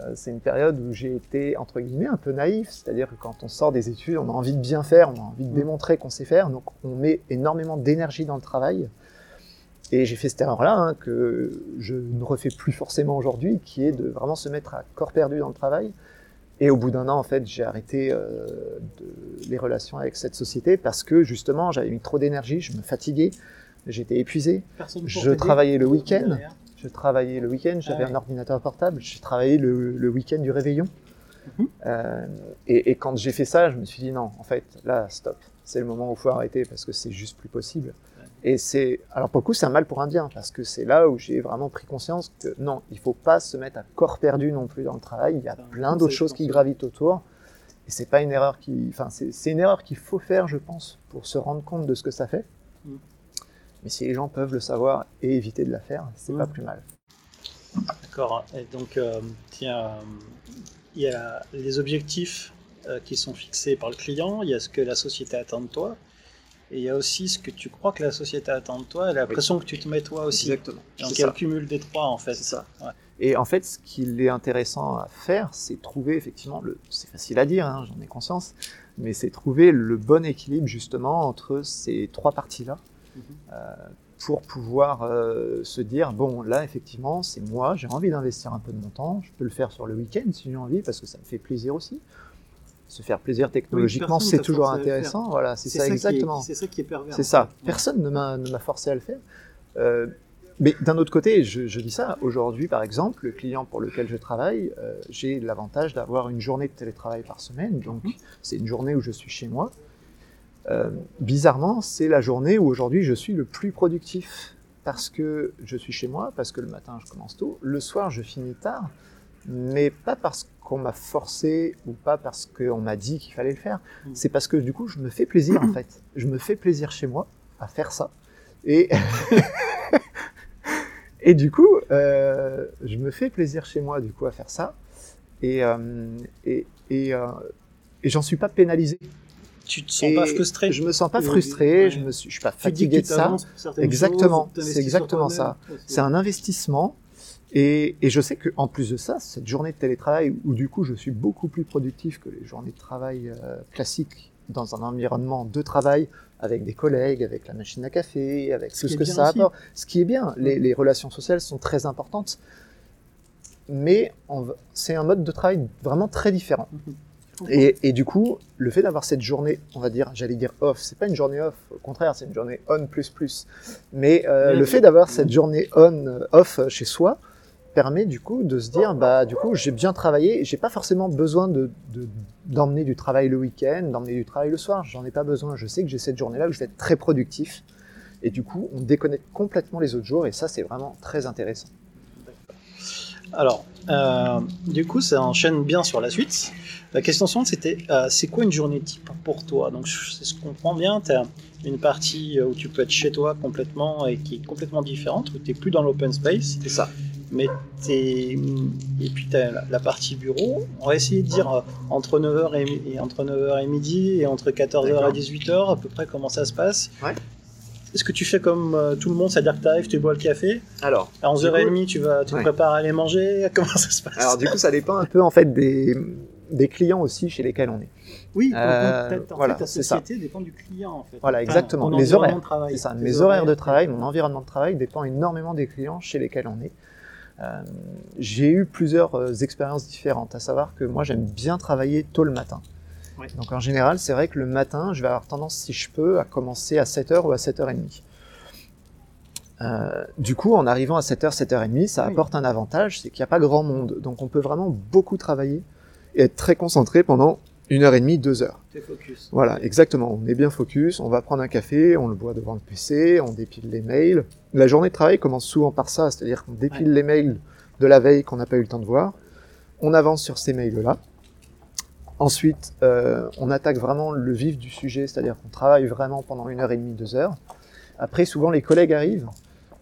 Euh, c'est une période où j'ai été entre guillemets un peu naïf, c'est-à-dire que quand on sort des études, on a envie de bien faire, on a envie de Mm. démontrer qu'on sait faire, donc on met énormément d'énergie dans le travail. Et j'ai fait cette erreur-là hein, que je ne refais plus forcément aujourd'hui, qui est de vraiment se mettre à corps perdu dans le travail. Et au bout d'un an, en fait, j'ai arrêté euh, de- les relations avec cette société parce que justement, j'avais mis trop d'énergie, je me fatiguais, j'étais épuisé. Personne pour Je t'aider travaillais le week-end. derrière. Je travaillais le week-end, j'avais Ah un ordinateur portable, j'ai travaillé le, le week-end du réveillon. Mhm. Euh, et, et quand j'ai fait ça, je me suis dit non, en fait, là, stop. C'est le moment où il faut arrêter parce que c'est juste plus possible. Et c'est, alors pour le coup, c'est un mal pour un bien parce que c'est là où j'ai vraiment pris conscience que non, il faut pas se mettre à corps perdu non plus dans le travail. Il y a plein d'autres choses qui gravitent autour. Et c'est pas une erreur qui, enfin, c'est une erreur qu'il faut faire, je pense, pour se rendre compte de ce que ça fait. Mm. Mais si les gens peuvent le savoir et éviter de la faire, c'est Mm. pas plus mal. D'accord. Et donc, euh, tiens, il y a les objectifs euh, qui sont fixés par le client, il y a ce que la société attend de toi, et il y a aussi ce que tu crois que la société attend de toi, et la Oui. pression que tu te mets toi aussi. Exactement. Donc, il y a le cumul des trois, en fait. C'est ça. Ouais. Et en fait, ce qu'il est intéressant à faire, c'est trouver effectivement le. C'est facile à dire, hein, j'en ai conscience, mais c'est trouver le bon équilibre justement entre ces trois parties-là Mhm. euh, pour pouvoir euh, se dire bon, là effectivement, c'est moi, j'ai envie d'investir un peu de mon temps, je peux le faire sur le week-end si j'ai envie parce que ça me fait plaisir aussi. Se faire plaisir technologiquement, c'est toujours intéressant. Voilà, c'est ça, exactement. C'est ça qui est pervers. C'est ça. Personne ne m'a forcé à le faire. Euh, mais d'un autre côté, je, je dis ça, aujourd'hui par exemple, le client pour lequel je travaille, euh, j'ai l'avantage d'avoir une journée de télétravail par semaine, donc Mhm. c'est une journée où je suis chez moi. Euh, bizarrement, c'est la journée où aujourd'hui je suis le plus productif parce que je suis chez moi, parce que le matin je commence tôt, le soir je finis tard, mais pas parce qu'on m'a forcé ou pas parce qu'on m'a dit qu'il fallait le faire, Mhm. c'est parce que du coup je me fais plaisir en fait. Je me fais plaisir chez moi à faire ça. Et, et du coup, euh, je me fais plaisir chez moi du coup à faire ça. Et, euh, et, et, euh, et j'en suis pas pénalisé. Tu te sens Et pas frustré? Je me sens pas frustré, ouais. je me suis, je suis pas fatigué de ça. Exactement, c'est exactement ça. C'est un investissement. Et, et je sais qu'en plus de ça, cette journée de télétravail, où du coup je suis beaucoup plus productif que les journées de travail euh, classiques dans un environnement de travail, avec des collègues, avec la machine à café, avec tout ce que ça aussi. apporte. Ce qui est bien, les, les relations sociales sont très importantes. Mais c'est un mode de travail vraiment très différent. Mhm. Et, et du coup, le fait d'avoir cette journée, on va dire, j'allais dire off, c'est pas une journée off, au contraire, c'est une journée on plus plus. Mais euh, le fait d'avoir cette journée on euh, off chez soi permet du coup de se dire, bah du coup, j'ai bien travaillé, j'ai pas forcément besoin de de- d'emmener du travail le week-end, d'emmener du travail le soir. J'en ai pas besoin. Je sais que j'ai cette journée-là où je vais être très productif. Et du coup, on déconnecte complètement les autres jours, et ça, c'est vraiment très intéressant. Alors, euh, du coup, ça enchaîne bien sur la suite. La question suivante, c'était euh, c'est quoi une journée type pour toi? Donc, c'est ce qu'on comprend bien. Tu as une partie euh, où tu peux être chez toi complètement et qui est complètement différente, où tu n'es plus dans l'open space, C'est ça. mais t'es... Et puis, tu as la, la partie bureau. On va essayer de dire euh, entre 9h et, entre 9h et midi et entre 14h D'accord. et 18h, à peu près comment ça se passe. Ouais. Est-ce que tu fais comme euh, tout le monde, c'est-à-dire que tu arrives, tu bois le café, Alors, à 11h30 tu vas tu te prépares à aller manger, comment ça se passe? Alors du coup, ça dépend un peu en fait des des clients aussi chez lesquels on est. Oui, Euh, donc, en voilà, fait, ta ça. société dépend du client en fait. Voilà, exactement. environnement horaires, de ça. Mes horaires de travail, mon environnement de travail dépend énormément des clients chez lesquels on est. Euh, j'ai eu plusieurs euh, expériences différentes, à savoir que moi j'aime bien travailler tôt le matin. Donc en général, c'est vrai que le matin, je vais avoir tendance, si je peux, à commencer à 7h ou à 7h30. Euh, du coup, en arrivant à 7h, 7h30, ça Oui. apporte un avantage, c'est qu'il n'y a pas grand monde. Donc on peut vraiment beaucoup travailler et être très concentré pendant une heure et demie, deux heures. Focus. Voilà, exactement. On est bien focus, on va prendre un café, on le boit devant le PC, on dépile les mails. La journée de travail commence souvent par ça, c'est-à-dire qu'on dépile les mails de la veille qu'on n'a pas eu le temps de voir. On avance sur ces mails-là. Ensuite, euh, on attaque vraiment le vif du sujet, c'est-à-dire qu'on travaille vraiment pendant une heure et demie, deux heures. Après, souvent, les collègues arrivent.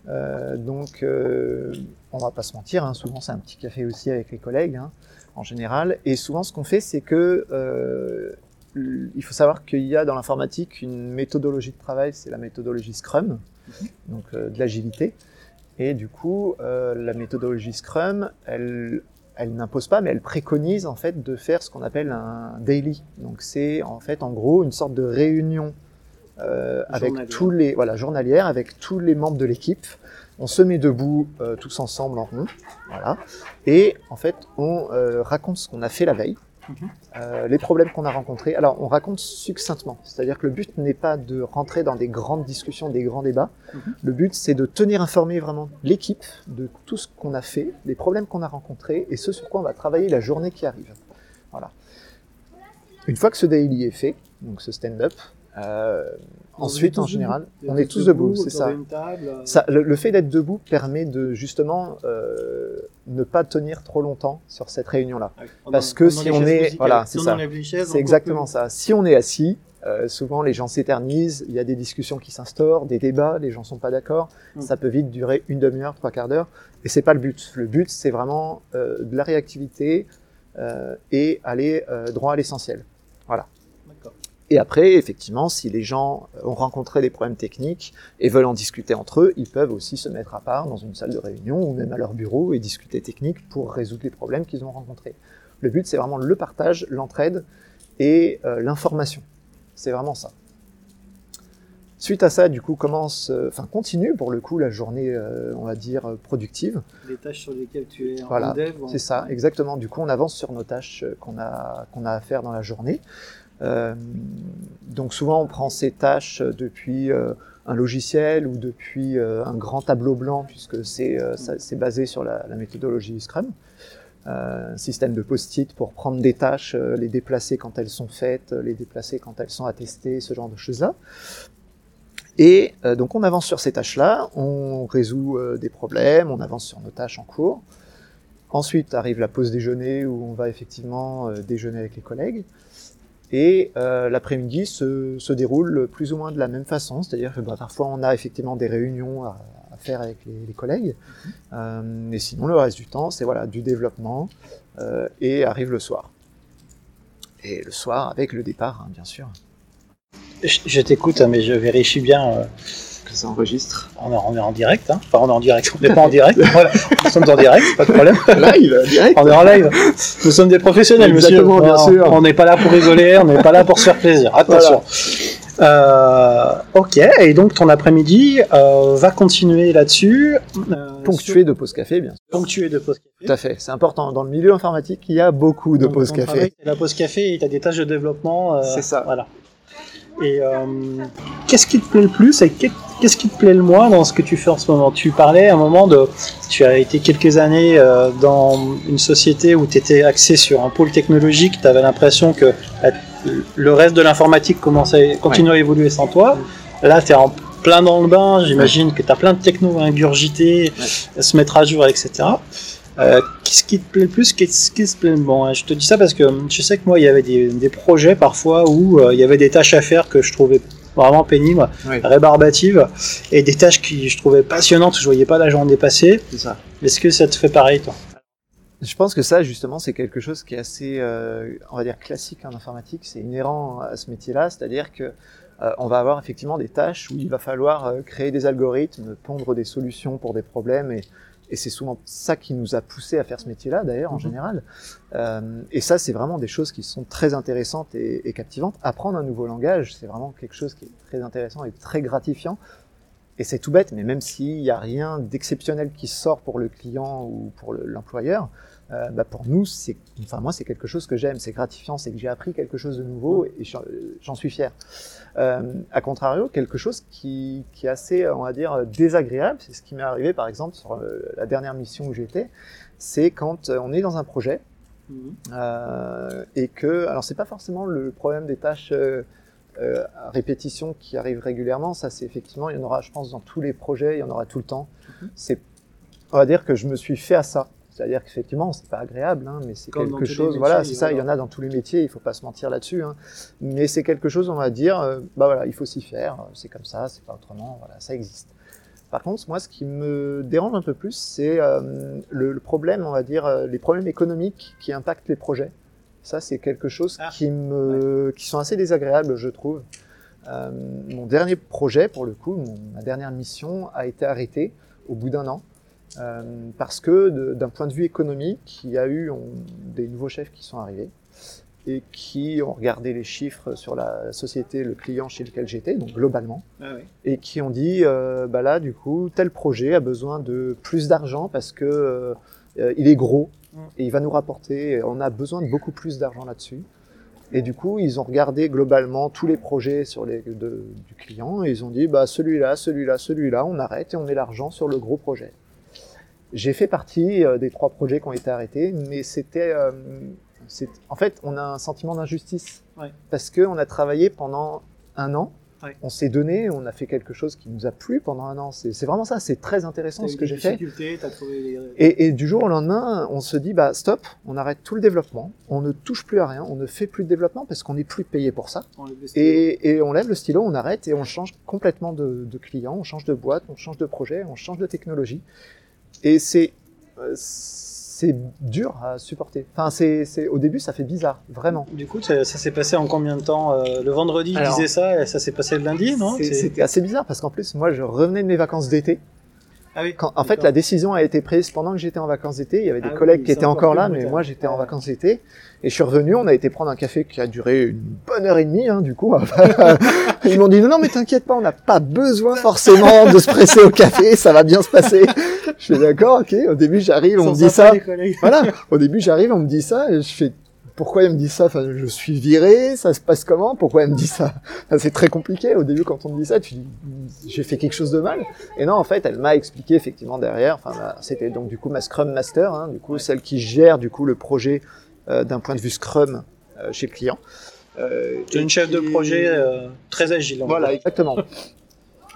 Euh, donc, euh, on va pas se mentir, hein, souvent c'est un petit café aussi avec les collègues, hein, en général. Et souvent, ce qu'on fait, c'est que euh, il faut savoir qu'il y a dans l'informatique une méthodologie de travail, c'est la méthodologie Scrum, donc euh, de l'agilité. Et du coup, euh, la méthodologie Scrum, elle, elle n'impose pas, mais elle préconise en fait de faire ce qu'on appelle un daily. Donc c'est en fait en gros une sorte de réunion euh, avec Journalière. tous les voilà journalière avec tous les membres de l'équipe. On se met debout euh, tous ensemble en rond, voilà, et en fait on euh, raconte ce qu'on a fait la veille. Euh, les problèmes qu'on a rencontrés. Alors on raconte succinctement, c'est-à-dire que le but n'est pas de rentrer dans des grandes discussions, des grands débats. Mhm. Le but c'est de tenir informé vraiment l'équipe de tout ce qu'on a fait, des problèmes qu'on a rencontrés et ce sur quoi on va travailler la journée qui arrive. Voilà. Une fois que ce daily est fait, donc ce stand-up, euh, ensuite en général, on est tous debout, c'est ça. Ça, le, le fait d'être debout permet de justement euh, ne pas tenir trop longtemps sur cette réunion-là. Parce que si on est- voilà, c'est ça. C'est exactement ça. Si on est assis, euh, souvent les gens s'éternisent, il y a des discussions qui s'instaurent, des débats, les gens sont pas d'accord. Mm. Ça peut vite durer une demi-heure, trois quarts d'heure, et c'est pas le but. Le but, c'est vraiment euh, de la réactivité euh, et aller euh, droit à l'essentiel. Et après, effectivement, si les gens ont rencontré des problèmes techniques et veulent en discuter entre eux, ils peuvent aussi se mettre à part dans une salle de réunion ou même à leur bureau et discuter technique pour résoudre les problèmes qu'ils ont rencontrés. Le but, c'est vraiment le partage, l'entraide et euh, l'information. C'est vraiment ça. Suite à ça, du coup, commence, euh, enfin, continue pour le coup la journée, euh, on va dire, euh, productive. Les tâches sur lesquelles tu es en Voilà, dev. ou en- C'est ça, exactement. Du coup, on avance sur nos tâches euh, qu'on a, qu'on a à faire dans la journée. Euh, donc souvent, on prend ces tâches euh, depuis euh, un logiciel ou depuis un grand tableau blanc, puisque c'est basé sur la, la méthodologie Scrum. Un système de post-it pour prendre des tâches, les déplacer quand elles sont faites, les déplacer quand elles sont attestées, ce genre de choses-là. Et donc on avance sur ces tâches-là, on résout des problèmes, on avance sur nos tâches en cours. Ensuite arrive la pause déjeuner où on va effectivement déjeuner avec les collègues. Et euh, l'après-midi se, se déroule plus ou moins de la même façon, c'est-à-dire que bah, parfois on a effectivement des réunions à, faire avec les, collègues, euh, et sinon le reste du temps c'est voilà du développement euh, et arrive le soir. Et le soir avec le départ, hein, bien sûr. Je, t'écoute, hein, mais je vérifie bien. Que ça enregistre. on, est, on est en direct. Hein. Enfin, on est en direct. On n'est pas en direct. Voilà. Nous sommes en direct, pas de problème. Live, direct. On est en live. Nous sommes des professionnels, monsieur. Exactement, bien Non, sûr. On n'est pas là pour rigoler, on n'est pas là pour se faire plaisir. Attention. Euh, ok, et donc ton après-midi euh, va continuer là-dessus. Euh, ponctué de pause café, bien sûr. Ponctué de pause café. Tout à fait, c'est important. Dans le milieu informatique, il y a beaucoup de pauses café. La pause café et tu as des tâches de développement. Euh, c'est ça. Voilà. Et euh, qu'est-ce qui te plaît le plus et qu'est-ce qui te plaît le moins dans ce que tu fais en ce moment? Tu parlais à un moment de. Tu as été quelques années euh, dans une société où tu étais axé sur un pôle technologique, tu avais l'impression que le reste de l'informatique commençait, continuait à évoluer sans toi. Là, tu es en plein dans le bain, j'imagine que tu as plein de techno à ingurgiter, à se mettre à jour, etc. Euh, qu'est-ce qui te plaît le plus Qu'est-ce qui te plaît Bon, je te dis ça parce que je sais que moi, il y avait des, projets parfois où euh, il y avait des tâches à faire que je trouvais vraiment pénibles, rébarbatives, et des tâches que je trouvais passionnantes, je voyais pas la journée passer. Est-ce que ça te fait pareil, toi? Je pense que ça, justement, c'est quelque chose qui est assez, euh, on va dire, classique en informatique. C'est inhérent à ce métier-là, c'est-à-dire que on va avoir effectivement des tâches où il va falloir créer des algorithmes, pondre des solutions pour des problèmes et et c'est souvent ça qui nous a poussé à faire ce métier-là, d'ailleurs, en mhm. général. Euh, et ça, c'est vraiment des choses qui sont très intéressantes et, et captivantes. Apprendre un nouveau langage, c'est vraiment quelque chose qui est très intéressant et très gratifiant. Et c'est tout bête, mais même s'il n'y a rien d'exceptionnel qui sort pour le client ou pour l'employeur, euh, bah pour nous, c'est, enfin moi, c'est quelque chose que j'aime, c'est gratifiant, c'est que j'ai appris quelque chose de nouveau et j'en suis fier. Euh, à contrario, quelque chose qui, qui, est assez, on va dire, désagréable, c'est ce qui m'est arrivé par exemple sur euh, la dernière mission où j'étais, c'est quand euh, on est dans un projet euh, et que, alors c'est pas forcément le problème des tâches euh, à répétition qui arrivent régulièrement, ça c'est effectivement, il y en aura, je pense, dans tous les projets, il y en aura tout le temps. Mhm. C'est, on va dire que je me suis fait à ça. C'est-à-dire qu'effectivement, c'est pas agréable, hein, mais c'est quelque chose. Voilà, c'est ça. Il y en a dans tous les métiers. Il faut pas se mentir là-dessus. Hein. Mais c'est quelque chose, on va dire. Euh, bah voilà, il faut s'y faire. C'est comme ça. C'est pas autrement. Voilà, ça existe. Par contre, moi, ce qui me dérange un peu plus, c'est euh, le, problème, on va dire, euh, les problèmes économiques qui impactent les projets. Ça, c'est quelque chose ah, qui me, qui sont assez désagréables, je trouve. mon dernier projet, pour le coup, ma dernière mission a été arrêtée au bout d'un an euh, parce que d'un point de vue économique, il y a eu des nouveaux chefs qui sont arrivés et qui ont regardé les chiffres sur la société, le client chez lequel j'étais, donc globalement, ah et qui ont dit, euh, bah là, du coup, tel projet a besoin de plus d'argent parce que euh, il est gros mm. et il va nous rapporter, on a besoin de beaucoup plus d'argent là-dessus. Et du coup, ils ont regardé globalement tous les projets sur les, de, du client et ils ont dit, bah celui-là, celui-là, celui-là, on arrête et on met l'argent sur le gros projet. J'ai fait partie euh, des trois projets qui ont été arrêtés, mais c'était, euh, en fait, on a un sentiment d'injustice ouais. parce que on a travaillé pendant un an, ouais. on s'est donné, on a fait quelque chose qui nous a plu pendant un an. C'est vraiment ça, c'est très intéressant ce que j'ai fait. Trouvé les... et, et, du jour au lendemain, on se dit bah stop, on arrête tout le développement, on ne touche plus à rien, on ne fait plus de développement parce qu'on n'est plus payé pour ça. Et, et, on lève le stylo, on arrête et on change complètement de, de client, on change de boîte, on change de projet, on change de technologie. Et c'est euh, c'est dur à supporter. Enfin, c'est, au début, ça fait bizarre, vraiment. Du coup, ça, s'est passé en combien de temps euh, Le vendredi, il disait ça, et ça s'est passé le lundi, non? C'était assez bizarre parce qu'en plus, moi, je revenais de mes vacances d'été. Ah oui, Quand, en fait, la décision a été prise pendant que j'étais en vacances d'été. Il y avait des ah collègues qui étaient encore là, mais moi, j'étais en vacances d'été. Et je suis revenu, on a été prendre un café qui a duré une bonne heure et demie, hein, du coup. Ils m'ont dit, non, non, mais t'inquiète pas, on n'a pas besoin forcément de se presser au café, ça va bien se passer. Je fais d'accord, ok. Au début, j'arrive, on me dit ça. Voilà. Au début, j'arrive, on me dit ça, et je fais, pourquoi elle me dit ça? Enfin, je suis viré, ça se passe comment? Pourquoi elle me dit ça? C'est très compliqué. Au début, quand on me dit ça, tu dis j'ai fait quelque chose de mal. Et non, en fait, elle m'a expliqué effectivement derrière. Enfin, bah, c'était donc du coup ma Scrum Master, hein, du coup celle qui gère du coup le projet euh, d'un point de vue Scrum euh, chez le client. Euh, tu es une chef de projet euh, très agile. Voilà, exactement.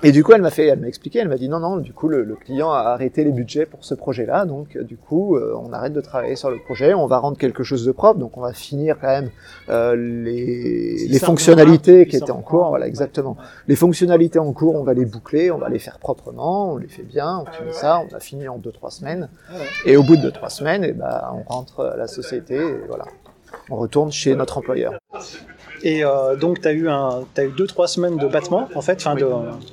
Et du coup, elle m'a fait, elle m'a expliqué, elle m'a dit non, non, du coup, le, le, client a arrêté les budgets pour ce projet-là, donc euh, du coup, euh, on arrête de travailler sur le projet, on va rendre quelque chose de propre, donc on va finir quand même euh, les, les fonctionnalités qui étaient en cours, voilà, exactement. Les fonctionnalités en cours, on va les boucler, on va les faire proprement, on les fait bien, on finit ça, on a fini en deux trois semaines, et au bout de deux trois semaines, et eh ben, on rentre à la société, et voilà, on retourne chez notre employeur. Et euh, donc, tu as eu, un, as eu deux, trois semaines de battement, en fait, enfin, de,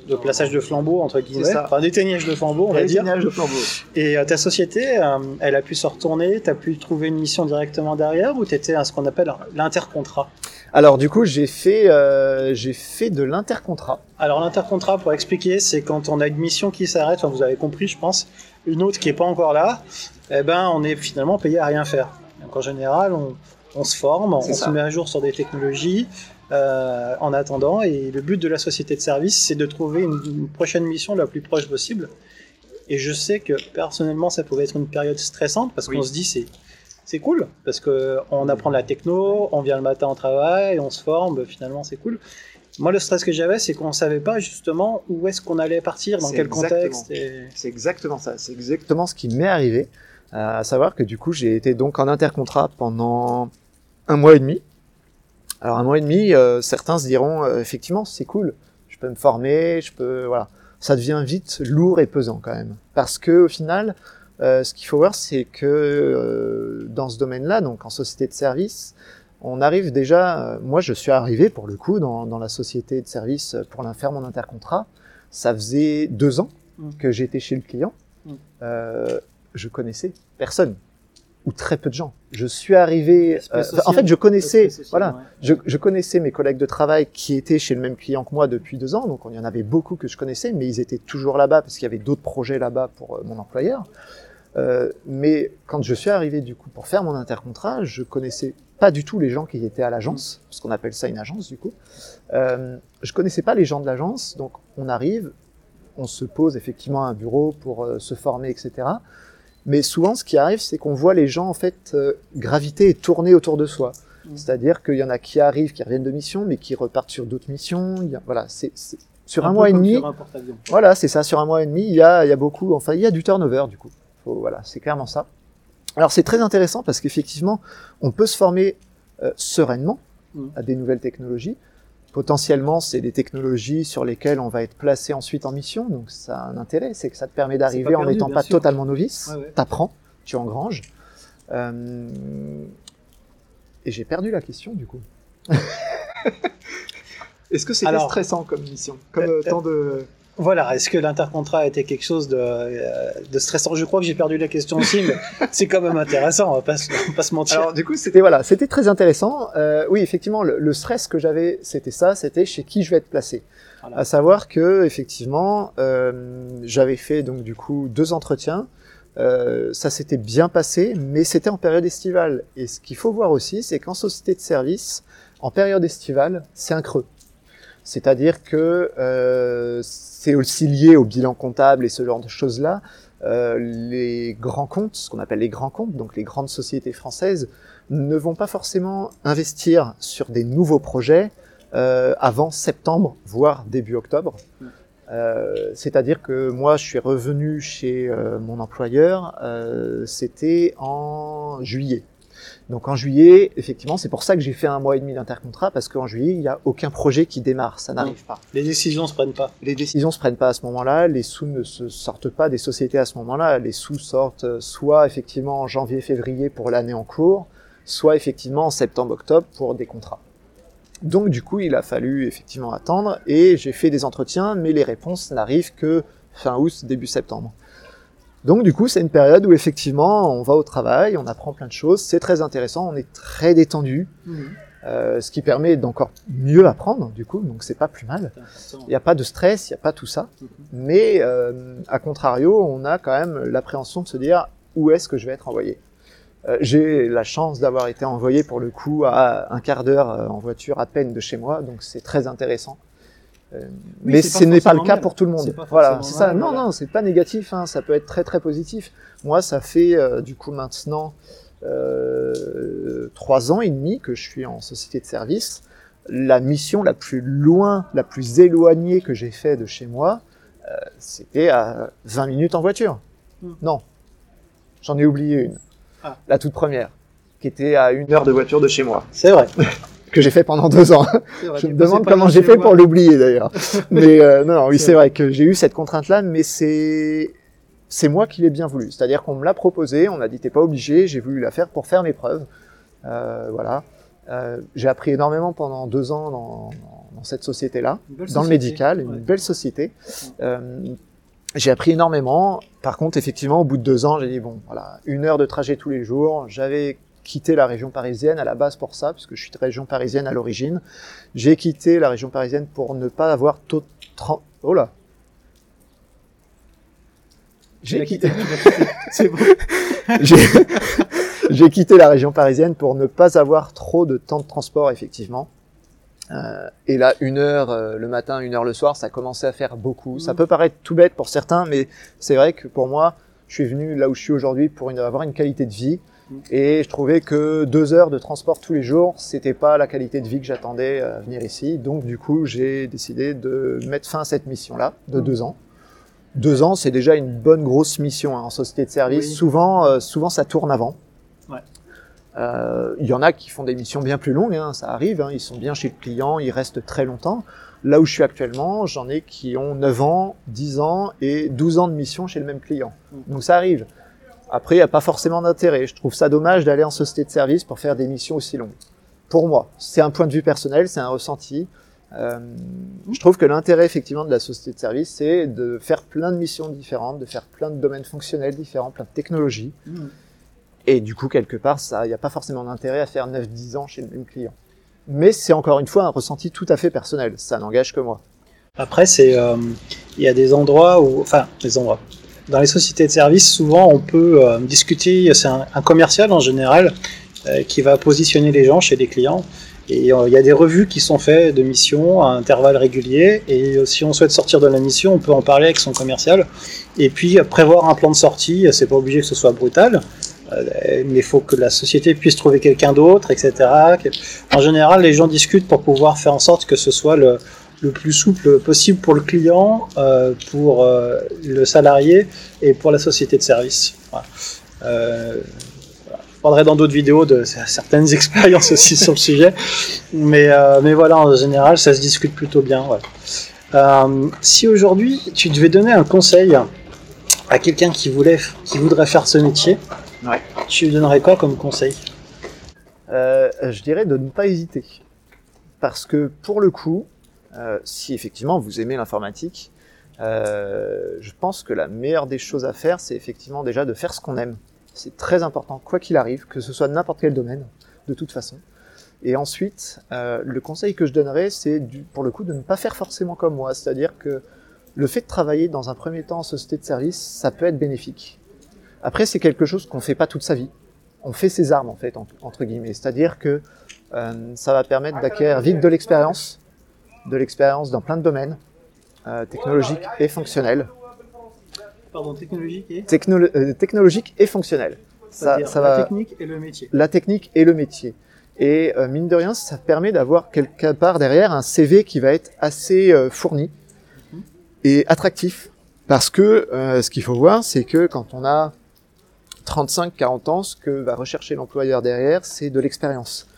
de plaçage de flambeau, entre guillemets. Enfin, d'éteignage de flambeau, on va dire. De flambeau. Et euh, ta société, euh, elle a pu se retourner, tu as pu trouver une mission directement derrière, ou tu étais à ce qu'on appelle l'intercontrat? Alors du coup, j'ai fait, euh, j'ai fait de l'intercontrat. Alors, l'intercontrat, pour expliquer, c'est quand on a une mission qui s'arrête, enfin, vous avez compris, je pense, une autre qui est pas encore là, eh ben, on est finalement payé à rien faire. Donc, en général, on, on se forme, on se met à jour sur des technologies euh, en attendant, et le but de la société de service, c'est de trouver une, une prochaine mission la plus proche possible. Et je sais que personnellement, ça pouvait être une période stressante parce Oui. qu'on se dit c'est c'est cool parce que on apprend de la techno, on vient le matin au travail, on se forme, finalement c'est cool. Moi, le stress que j'avais, c'est qu'on savait pas justement où est-ce qu'on allait partir, dans quel contexte. Et... C'est exactement ça. C'est exactement ce qui m'est arrivé. Euh, à savoir que du coup, j'ai été donc en intercontrat pendant un mois et demi. Alors un mois et demi, euh, certains se diront euh, effectivement c'est cool, je peux me former, je peux voilà. Ça devient vite lourd et pesant quand même, parce que au final, euh, ce qu'il faut voir, c'est que euh, dans ce domaine-là, donc en société de service, on arrive déjà. euh, moi, je suis arrivé pour le coup dans, dans la société de service pour faire mon intercontrat. Ça faisait deux ans Mm. que j'étais chez le client. Mm. Euh, je connaissais personne ou très peu de gens. Je suis arrivé. Euh, en fait, je connaissais. Voilà, ouais. je, je connaissais mes collègues de travail qui étaient chez le même client que moi depuis deux ans, donc il y en avait beaucoup que je connaissais, mais ils étaient toujours là-bas parce qu'il y avait d'autres projets là-bas pour euh, mon employeur. Euh, mais quand je suis arrivé du coup pour faire mon intercontrat, je connaissais pas du tout les gens qui étaient à l'agence, parce qu'on appelle ça une agence du coup. Euh, je connaissais pas les gens de l'agence, donc on arrive, on se pose effectivement à un bureau pour euh, se former, etc. Mais souvent, ce qui arrive, c'est qu'on voit les gens en fait euh, graviter et tourner autour de soi. Mm. C'est-à-dire qu'il y en a qui arrivent, qui reviennent de mission, mais qui repartent sur d'autres missions. Il y a- voilà, c'est c'est- sur un, mois et demi. sur un. Voilà, c'est ça. Sur un mois et demi, il y a, il y a beaucoup. Enfin, il y a du turnover du coup. Faut- voilà, c'est clairement ça. Alors c'est très intéressant parce qu'effectivement, on peut se former euh, sereinement Mm. à des nouvelles technologies. Potentiellement, c'est des technologies sur lesquelles on va être placé ensuite en mission, donc ça a un intérêt, c'est que ça te permet d'arriver en n'étant pas sûr. totalement novice. Ouais, ouais. T'apprends, tu engranges. Euh, Et j'ai perdu la question du coup. Est-ce que c'était stressant comme mission, comme euh, euh, tant de Voilà, est-ce que l'intercontrat a été quelque chose de, euh, de stressant? Je crois que j'ai perdu la question aussi, mais c'est quand même intéressant, on va pas se, on va pas se mentir. Alors du coup, c'était voilà, c'était très intéressant. Euh, oui, effectivement, le, le stress que j'avais, c'était ça, c'était chez qui je vais être placé. Voilà. À savoir que effectivement, euh, j'avais fait donc du coup deux entretiens. Euh, ça s'était bien passé, mais c'était en période estivale. Et ce qu'il faut voir aussi, c'est qu'en société de service, en période estivale, c'est un creux. C'est-à-dire que euh, c'est aussi lié au bilan comptable et ce genre de choses-là. Euh, les grands comptes, ce qu'on appelle les grands comptes, donc les grandes sociétés françaises, ne vont pas forcément investir sur des nouveaux projets euh, avant septembre, voire début octobre. Euh, C'est-à-dire que moi, je suis revenu chez mon employeur, c'était en juillet. Donc en juillet, effectivement, c'est pour ça que j'ai fait un mois et demi d'intercontrat, parce qu'en juillet, il n'y a aucun projet qui démarre, ça n'arrive pas. Les décisions se prennent pas. Les décisions se prennent pas à ce moment-là, les sous ne se sortent pas des sociétés à ce moment-là, les sous sortent euh, soit effectivement en janvier-février pour l'année en cours, soit effectivement en septembre-octobre pour des contrats. Donc du coup, il a fallu effectivement attendre et j'ai fait des entretiens, mais les réponses n'arrivent que fin août, début septembre. Donc du coup, c'est une période où effectivement, on va au travail, on apprend plein de choses, c'est très intéressant, on est très détendu, euh, ce qui permet d'encore mieux apprendre du coup, donc c'est pas plus mal. Il n'y a pas de stress, il n'y a pas tout ça. Mhm. Mais euh, à contrario, on a quand même l'appréhension de se dire où est-ce que je vais être envoyé? Euh, J'ai la chance d'avoir été envoyé pour le coup à un quart d'heure euh, en voiture à peine de chez moi, donc c'est très intéressant. Euh, mais ce n'est pas le cas mal. pour tout le monde. Voilà, c'est ça. mal, Non, voilà. non, c'est pas négatif. Hein, ça peut être très très positif. Moi, ça fait euh, du coup maintenant euh, trois ans et demi que je suis en société de service. La mission la plus loin, la plus éloignée que j'ai fait de chez moi, euh, c'était à 20 minutes en voiture. Hmm. Non, j'en ai oublié une. Ah. La toute première, qui était à une heure de voiture de chez moi, C'est vrai. que j'ai fait pendant deux ans. vrai. Je me demande comment j'ai fait pour l'oublier d'ailleurs. mais euh, non, non, oui, C'est vrai que j'ai eu cette contrainte-là, mais c'est c'est moi qui l'ai bien voulu. C'est-à-dire qu'on me l'a proposé, on m'a dit t'es pas obligé, j'ai voulu la faire pour faire mes preuves. Euh, voilà. Euh, j'ai appris énormément pendant deux ans dans, dans cette société-là, dans le médical, une belle société. Euh, j'ai appris énormément. Par contre, effectivement, au bout de deux ans, j'ai dit bon, voilà, une heure de trajet tous les jours. J'avais quitté la région parisienne à la base pour ça, puisque je suis de région parisienne à l'origine. J'ai quitté la région parisienne pour ne pas avoir taux de tran- Oh là. J'ai quitté. C'est bon. J'ai quitté la région parisienne pour ne pas avoir trop de temps de transport, effectivement. Euh, et là, une heure euh, le matin, une heure le soir, ça commençait à faire beaucoup. Ça Mhm. peut paraître tout bête pour certains, mais c'est vrai que pour moi, je suis venu là où je suis aujourd'hui pour une- avoir une qualité de vie. Et je trouvais que deux heures de transport tous les jours, c'était pas la qualité de vie que j'attendais à venir ici. Donc, du coup, j'ai décidé de mettre fin à cette mission-là de Mhm. deux ans. Deux ans, c'est déjà une bonne grosse mission hein, en société de service. Oui. Souvent, euh, souvent, ça tourne avant. Ouais. Euh, Il y en a qui font des missions bien plus longues, hein, ça arrive. hein, ils sont bien chez le client, ils restent très longtemps. Là où je suis actuellement, j'en ai qui ont 9 ans, 10 ans et 12 ans de mission chez le même client. Mhm. Donc ça arrive. Après, il n'y a pas forcément d'intérêt. Je trouve ça dommage d'aller en société de service pour faire des missions aussi longues. Pour moi, c'est un point de vue personnel, c'est un ressenti. Euh, je trouve que l'intérêt effectivement de la société de service, c'est de faire plein de missions différentes, de faire plein de domaines fonctionnels différents, plein de technologies. Mhm. Et du coup, quelque part, ça, il n'y a pas forcément d'intérêt à faire 9-10 ans chez le même client. Mais c'est encore une fois un ressenti tout à fait personnel. Ça n'engage que moi. Après, c'est, euh, il y a des endroits où, enfin, des endroits. Dans les sociétés de services, souvent, on peut euh, discuter. C'est un, un commercial en général euh, qui va positionner les gens chez des clients. Et euh, il y a des revues qui sont faites de missions à intervalles réguliers. Et euh, si on souhaite sortir de la mission, on peut en parler avec son commercial. Et puis euh, prévoir un plan de sortie. C'est pas obligé que ce soit brutal. Mais il faut que la société puisse trouver quelqu'un d'autre, etc. En général, les gens discutent pour pouvoir faire en sorte que ce soit le, le plus souple possible pour le client, euh, pour euh, le salarié et pour la société de service. Voilà. Euh, voilà. Je parlerai dans d'autres vidéos de certaines expériences aussi sur le sujet, mais, euh, mais voilà, en général, ça se discute plutôt bien. voilà. Euh, si aujourd'hui tu devais donner un conseil à quelqu'un qui voulait, qui voudrait faire ce métier, Ouais. tu lui donnerais quoi comme conseil? Euh, je dirais de ne pas hésiter. Parce que pour le coup, euh, si effectivement vous aimez l'informatique, euh, je pense que la meilleure des choses à faire, c'est effectivement déjà de faire ce qu'on aime. C'est très important, quoi qu'il arrive, que ce soit n'importe quel domaine, de toute façon. Et ensuite, euh, le conseil que je donnerais, c'est pour le coup de ne pas faire forcément comme moi. C'est-à-dire que le fait de travailler dans un premier temps en société de service, ça peut être bénéfique. Après, c'est quelque chose qu'on fait pas toute sa vie. On fait ses armes, en fait, en- entre guillemets. C'est-à-dire que euh, ça va permettre d'acquérir vite de l'expérience, de l'expérience dans plein de domaines, euh, technologiques et fonctionnels. Pardon, technologique et Technolo- euh, technologiques et fonctionnels. Ça, ça la va, technique et le métier. la technique et le métier. Et euh, mine de rien, ça permet d'avoir quelque part derrière un CV qui va être assez euh, fourni et attractif. Parce que euh, ce qu'il faut voir, c'est que quand on a 35-40 ans, ce que va rechercher l'employeur derrière, c'est de l'expérience.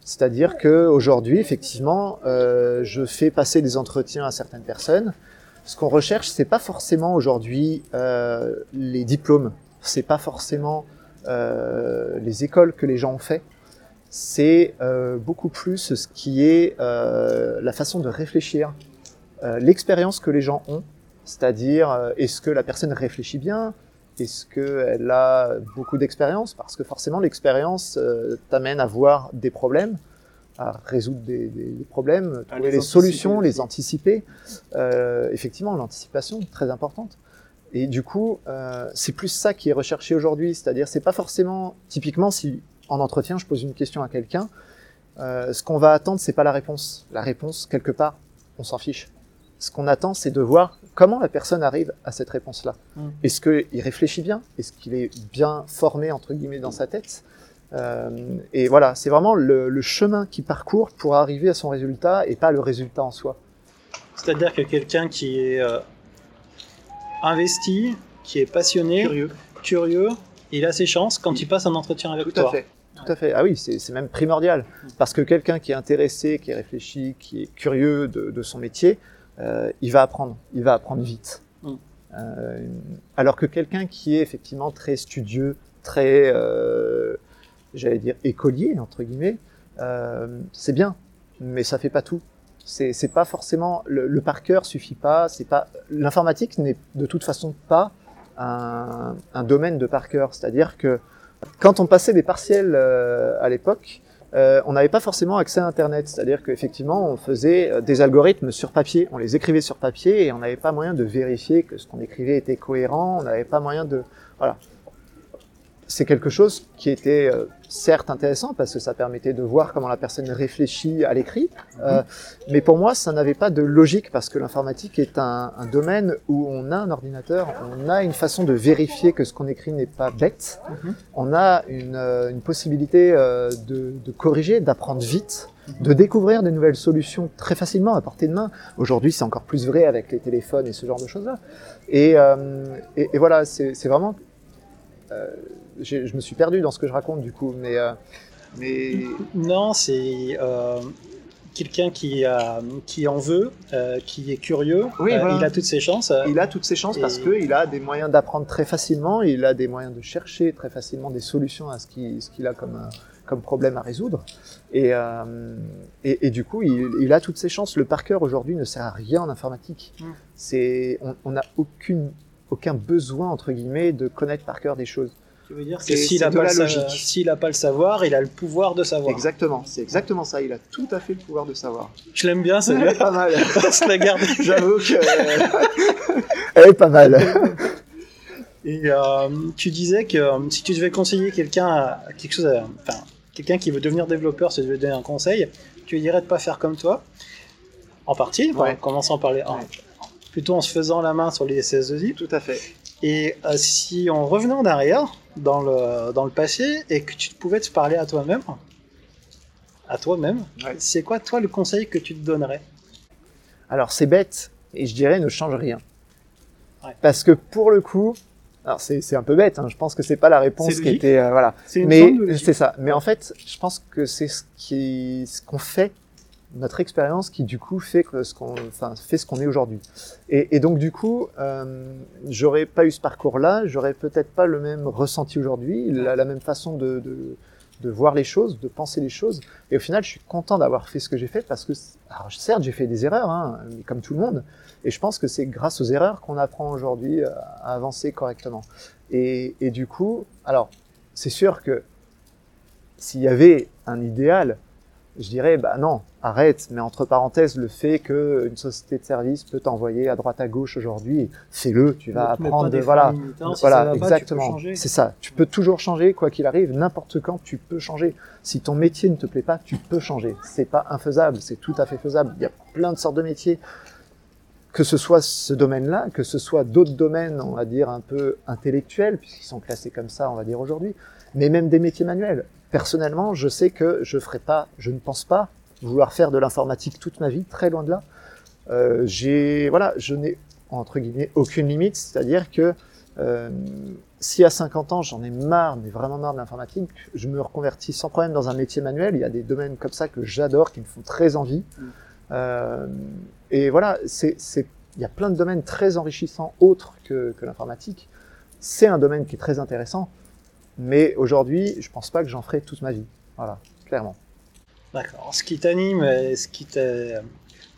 C'est-à-dire que aujourd'hui, effectivement, euh, je fais passer des entretiens à certaines personnes. Ce qu'on recherche, c'est pas forcément aujourd'hui euh, les diplômes, c'est pas forcément euh, les écoles que les gens ont fait. C'est beaucoup plus ce qui est la façon de réfléchir, l'expérience que les gens ont, c'est-à-dire est-ce que la personne réfléchit bien, est-ce qu'elle a beaucoup d'expérience? Parce que forcément, l'expérience euh, t'amène à voir des problèmes, à résoudre des, des- des problèmes, À trouver les les, solutions, les anticiper. Euh, effectivement, l'anticipation très importante. Et du coup, euh, c'est plus ça qui est recherché aujourd'hui. C'est-à-dire, c'est pas forcément typiquement si en entretien je pose une question à quelqu'un, ce qu'on va attendre, c'est pas la réponse. La réponse, quelque part, on s'en fiche. Ce qu'on attend, c'est de voir comment la personne arrive à cette réponse-là. Mm. Est-ce qu'il réfléchit bien Est-ce qu'il est bien formé, entre guillemets, dans sa tête Euh, Et voilà, c'est vraiment le, le chemin qu'il parcourt pour arriver à son résultat et pas le résultat en soi. C'est-à-dire que quelqu'un qui est euh, investi, qui est passionné, Curieux. curieux, il a ses chances quand il passe un entretien avec Tout toi. à fait. Tout à fait. Ah oui, c'est c'est même primordial. Parce que quelqu'un qui est intéressé, qui est réfléchi, qui est curieux de, de son métier, euh, il va apprendre. Il va apprendre vite. Mm. Euh, alors que quelqu'un qui est effectivement très studieux, très, euh, j'allais dire, écolier, entre guillemets, euh, c'est bien, mais ça fait pas tout. C'est pas forcément le, le par cœur suffit pas. C'est pas l'informatique n'est de toute façon pas un, un domaine de par cœur. C'est-à-dire que quand on passait des partiels euh, à l'époque, euh, on n'avait pas forcément accès à Internet. C'est-à-dire qu'effectivement, on faisait euh, des algorithmes sur papier, on les écrivait sur papier et on n'avait pas moyen de vérifier que ce qu'on écrivait était cohérent. On n'avait pas moyen de voilà c'est quelque chose qui était euh, certes intéressant parce que ça permettait de voir comment la personne réfléchit à l'écrit, euh, mais pour moi ça n'avait pas de logique parce que l'informatique est un, un, domaine où on a un ordinateur, on a une façon de vérifier que ce qu'on écrit n'est pas bête, Mhm. on a une, euh, une possibilité euh, de, de corriger, d'apprendre vite, de découvrir des nouvelles solutions très facilement à portée de main. Aujourd'hui c'est encore plus vrai avec les téléphones et ce genre de choses-là. Et, euh, et, et voilà, c'est vraiment euh, je me suis perdu dans ce que je raconte du coup, mais euh, mais Non, c'est euh, quelqu'un qui, a- qui en veut, euh, qui est curieux. Oui, Euh, voilà. Il a toutes ses chances. euh, il a toutes ses chances parce Et- que il a des moyens d'apprendre très facilement, il a des moyens de chercher très facilement des solutions à ce qu'il qu'il a comme euh, comme problème à résoudre. Et, euh, et, et du coup, il, il a toutes ses chances. Le par cœur aujourd'hui ne sert à rien en informatique. Mm. On on n'a aucune aucun besoin entre guillemets de connaître par cœur des choses. Tu veux dire que s'il n'a pas, la le sa- logique. s'il a pas le savoir, il a le pouvoir de savoir. Exactement, c'est exactement ça. Il a tout à fait le pouvoir de savoir. Je l'aime bien, celle-là. pas mal. On se la garde. J'avoue que elle est pas mal. Et euh, tu disais que euh, si tu devais conseiller quelqu'un à quelque chose, à- enfin quelqu'un qui veut devenir développeur, si tu devais donner un conseil, tu lui dirais de pas faire comme toi. En partie, Ouais. en commençant par les, en- Ouais. plutôt en se faisant la main sur les SS2I. Tout à fait. Et euh, si on revenait en arrière dans le dans le passé et que tu pouvais te parler à toi-même, à toi-même, Ouais. c'est quoi toi le conseil que tu te donnerais? Alors c'est bête et je dirais ne change rien. Ouais. Parce que pour le coup, alors c'est c'est un peu bête. Hein, je pense que c'est pas la réponse qui était euh, voilà. C'est une Mais c'est ça. Mais en fait, je pense que c'est ce qui ce qu'on fait notre expérience qui du coup fait ce qu'on fait ce qu'on est aujourd'hui. Et, donc du coup, euh, j'aurais pas eu ce parcours-là, j'aurais peut-être pas le même ressenti aujourd'hui, la, même façon de, voir les choses, de penser les choses. Et au final, je suis content d'avoir fait ce que j'ai fait parce que, certes, j'ai fait des erreurs, hein, mais comme tout le monde. Et je pense que c'est grâce aux erreurs qu'on apprend aujourd'hui à à avancer correctement. Et du coup, alors, c'est sûr que s'il y avait un idéal, je dirais, bah non, arrête. Mais entre parenthèses, le fait qu'une société de service peut t'envoyer à droite à gauche aujourd'hui, fais-le. Tu vas apprendre, des voilà, si voilà, exactement. C'est ça. Tu peux toujours changer, quoi qu'il arrive, n'importe quand, tu peux changer. Si ton métier ne te plaît pas, tu peux changer. C'est pas infaisable, c'est tout à fait faisable. Il y a plein de sortes de métiers. Que ce soit ce domaine-là, que ce soit d'autres domaines, on va dire, un peu intellectuels, puisqu'ils sont classés comme ça, on va dire aujourd'hui, mais même des métiers manuels. Personnellement, je sais que je ferai pas, je ne pense pas vouloir faire de l'informatique toute ma vie, très loin de là. Euh, j'ai, voilà, je n'ai, entre guillemets, aucune limite, c'est-à-dire que euh, si à 50 ans j'en ai marre, mais vraiment marre de l'informatique, je me reconvertis sans problème dans un métier manuel. Il y a des domaines comme ça que j'adore, qui me font très envie. Euh, et voilà, c'est, il y a plein de domaines très enrichissants autres que, que l'informatique. C'est un domaine qui est très intéressant, mais aujourd'hui, je pense pas que j'en ferai toute ma vie. Voilà, clairement. D'accord. Ce qui t'anime, ce qui t'a-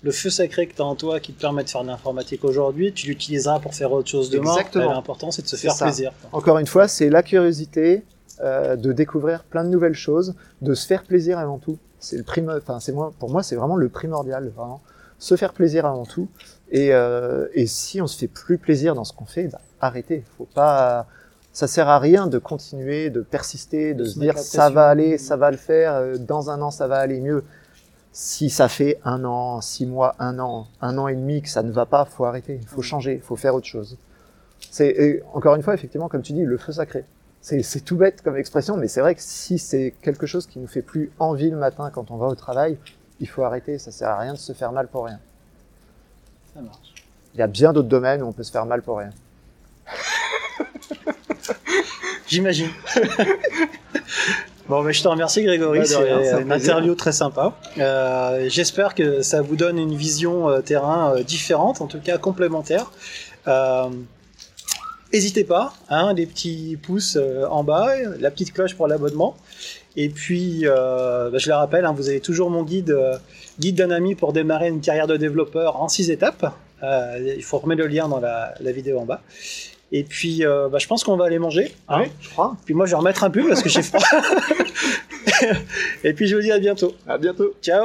le feu sacré que tu as en toi qui te permet de faire de l'informatique aujourd'hui, tu l'utiliseras pour faire autre chose demain. Exactement. L'important, c'est de se faire ça. plaisir. Encore une fois, c'est la curiosité euh, de découvrir plein de nouvelles choses, de se faire plaisir avant tout. C'est le primo, enfin c'est moi, pour moi, c'est vraiment le primordial, vraiment se faire plaisir avant tout. Et, euh, et si on se fait plus plaisir dans ce qu'on fait, bah, arrêtez. Faut pas, ça sert à rien de continuer, de persister, de De se dire ça va aller, ça va le faire. euh, Dans un an, ça va aller mieux. Si ça fait un an, six mois, un an, un an et demi que ça ne va pas, faut arrêter, faut changer, faut faire autre chose. C'est encore une fois, effectivement, comme tu dis, le feu sacré. C'est c'est tout bête comme expression, mais c'est vrai que si c'est quelque chose qui nous fait plus envie le matin quand on va au travail, il faut arrêter. Ça sert à rien de se faire mal pour rien. Ça marche. Il y a bien d'autres domaines où on peut se faire mal pour rien. J'imagine. bon, mais je te remercie Grégory, c'est c'est un une interview très sympa. Euh, J'espère que ça vous donne une vision euh, terrain euh, différente, en tout cas complémentaire. N'hésitez pas, hein, les petits pouces en bas, la petite cloche pour l'abonnement. Et puis, bah, je le rappelle, hein, vous avez toujours mon guide, guide d'un ami pour démarrer une carrière de développeur en six étapes. Il faut remettre le lien dans la, la vidéo en bas. Et puis, euh, bah, je pense qu'on va aller manger. hein. Oui, je crois. Puis moi, je vais remettre un peu parce que j'ai froid. Et puis, je vous dis à bientôt. À bientôt. Ciao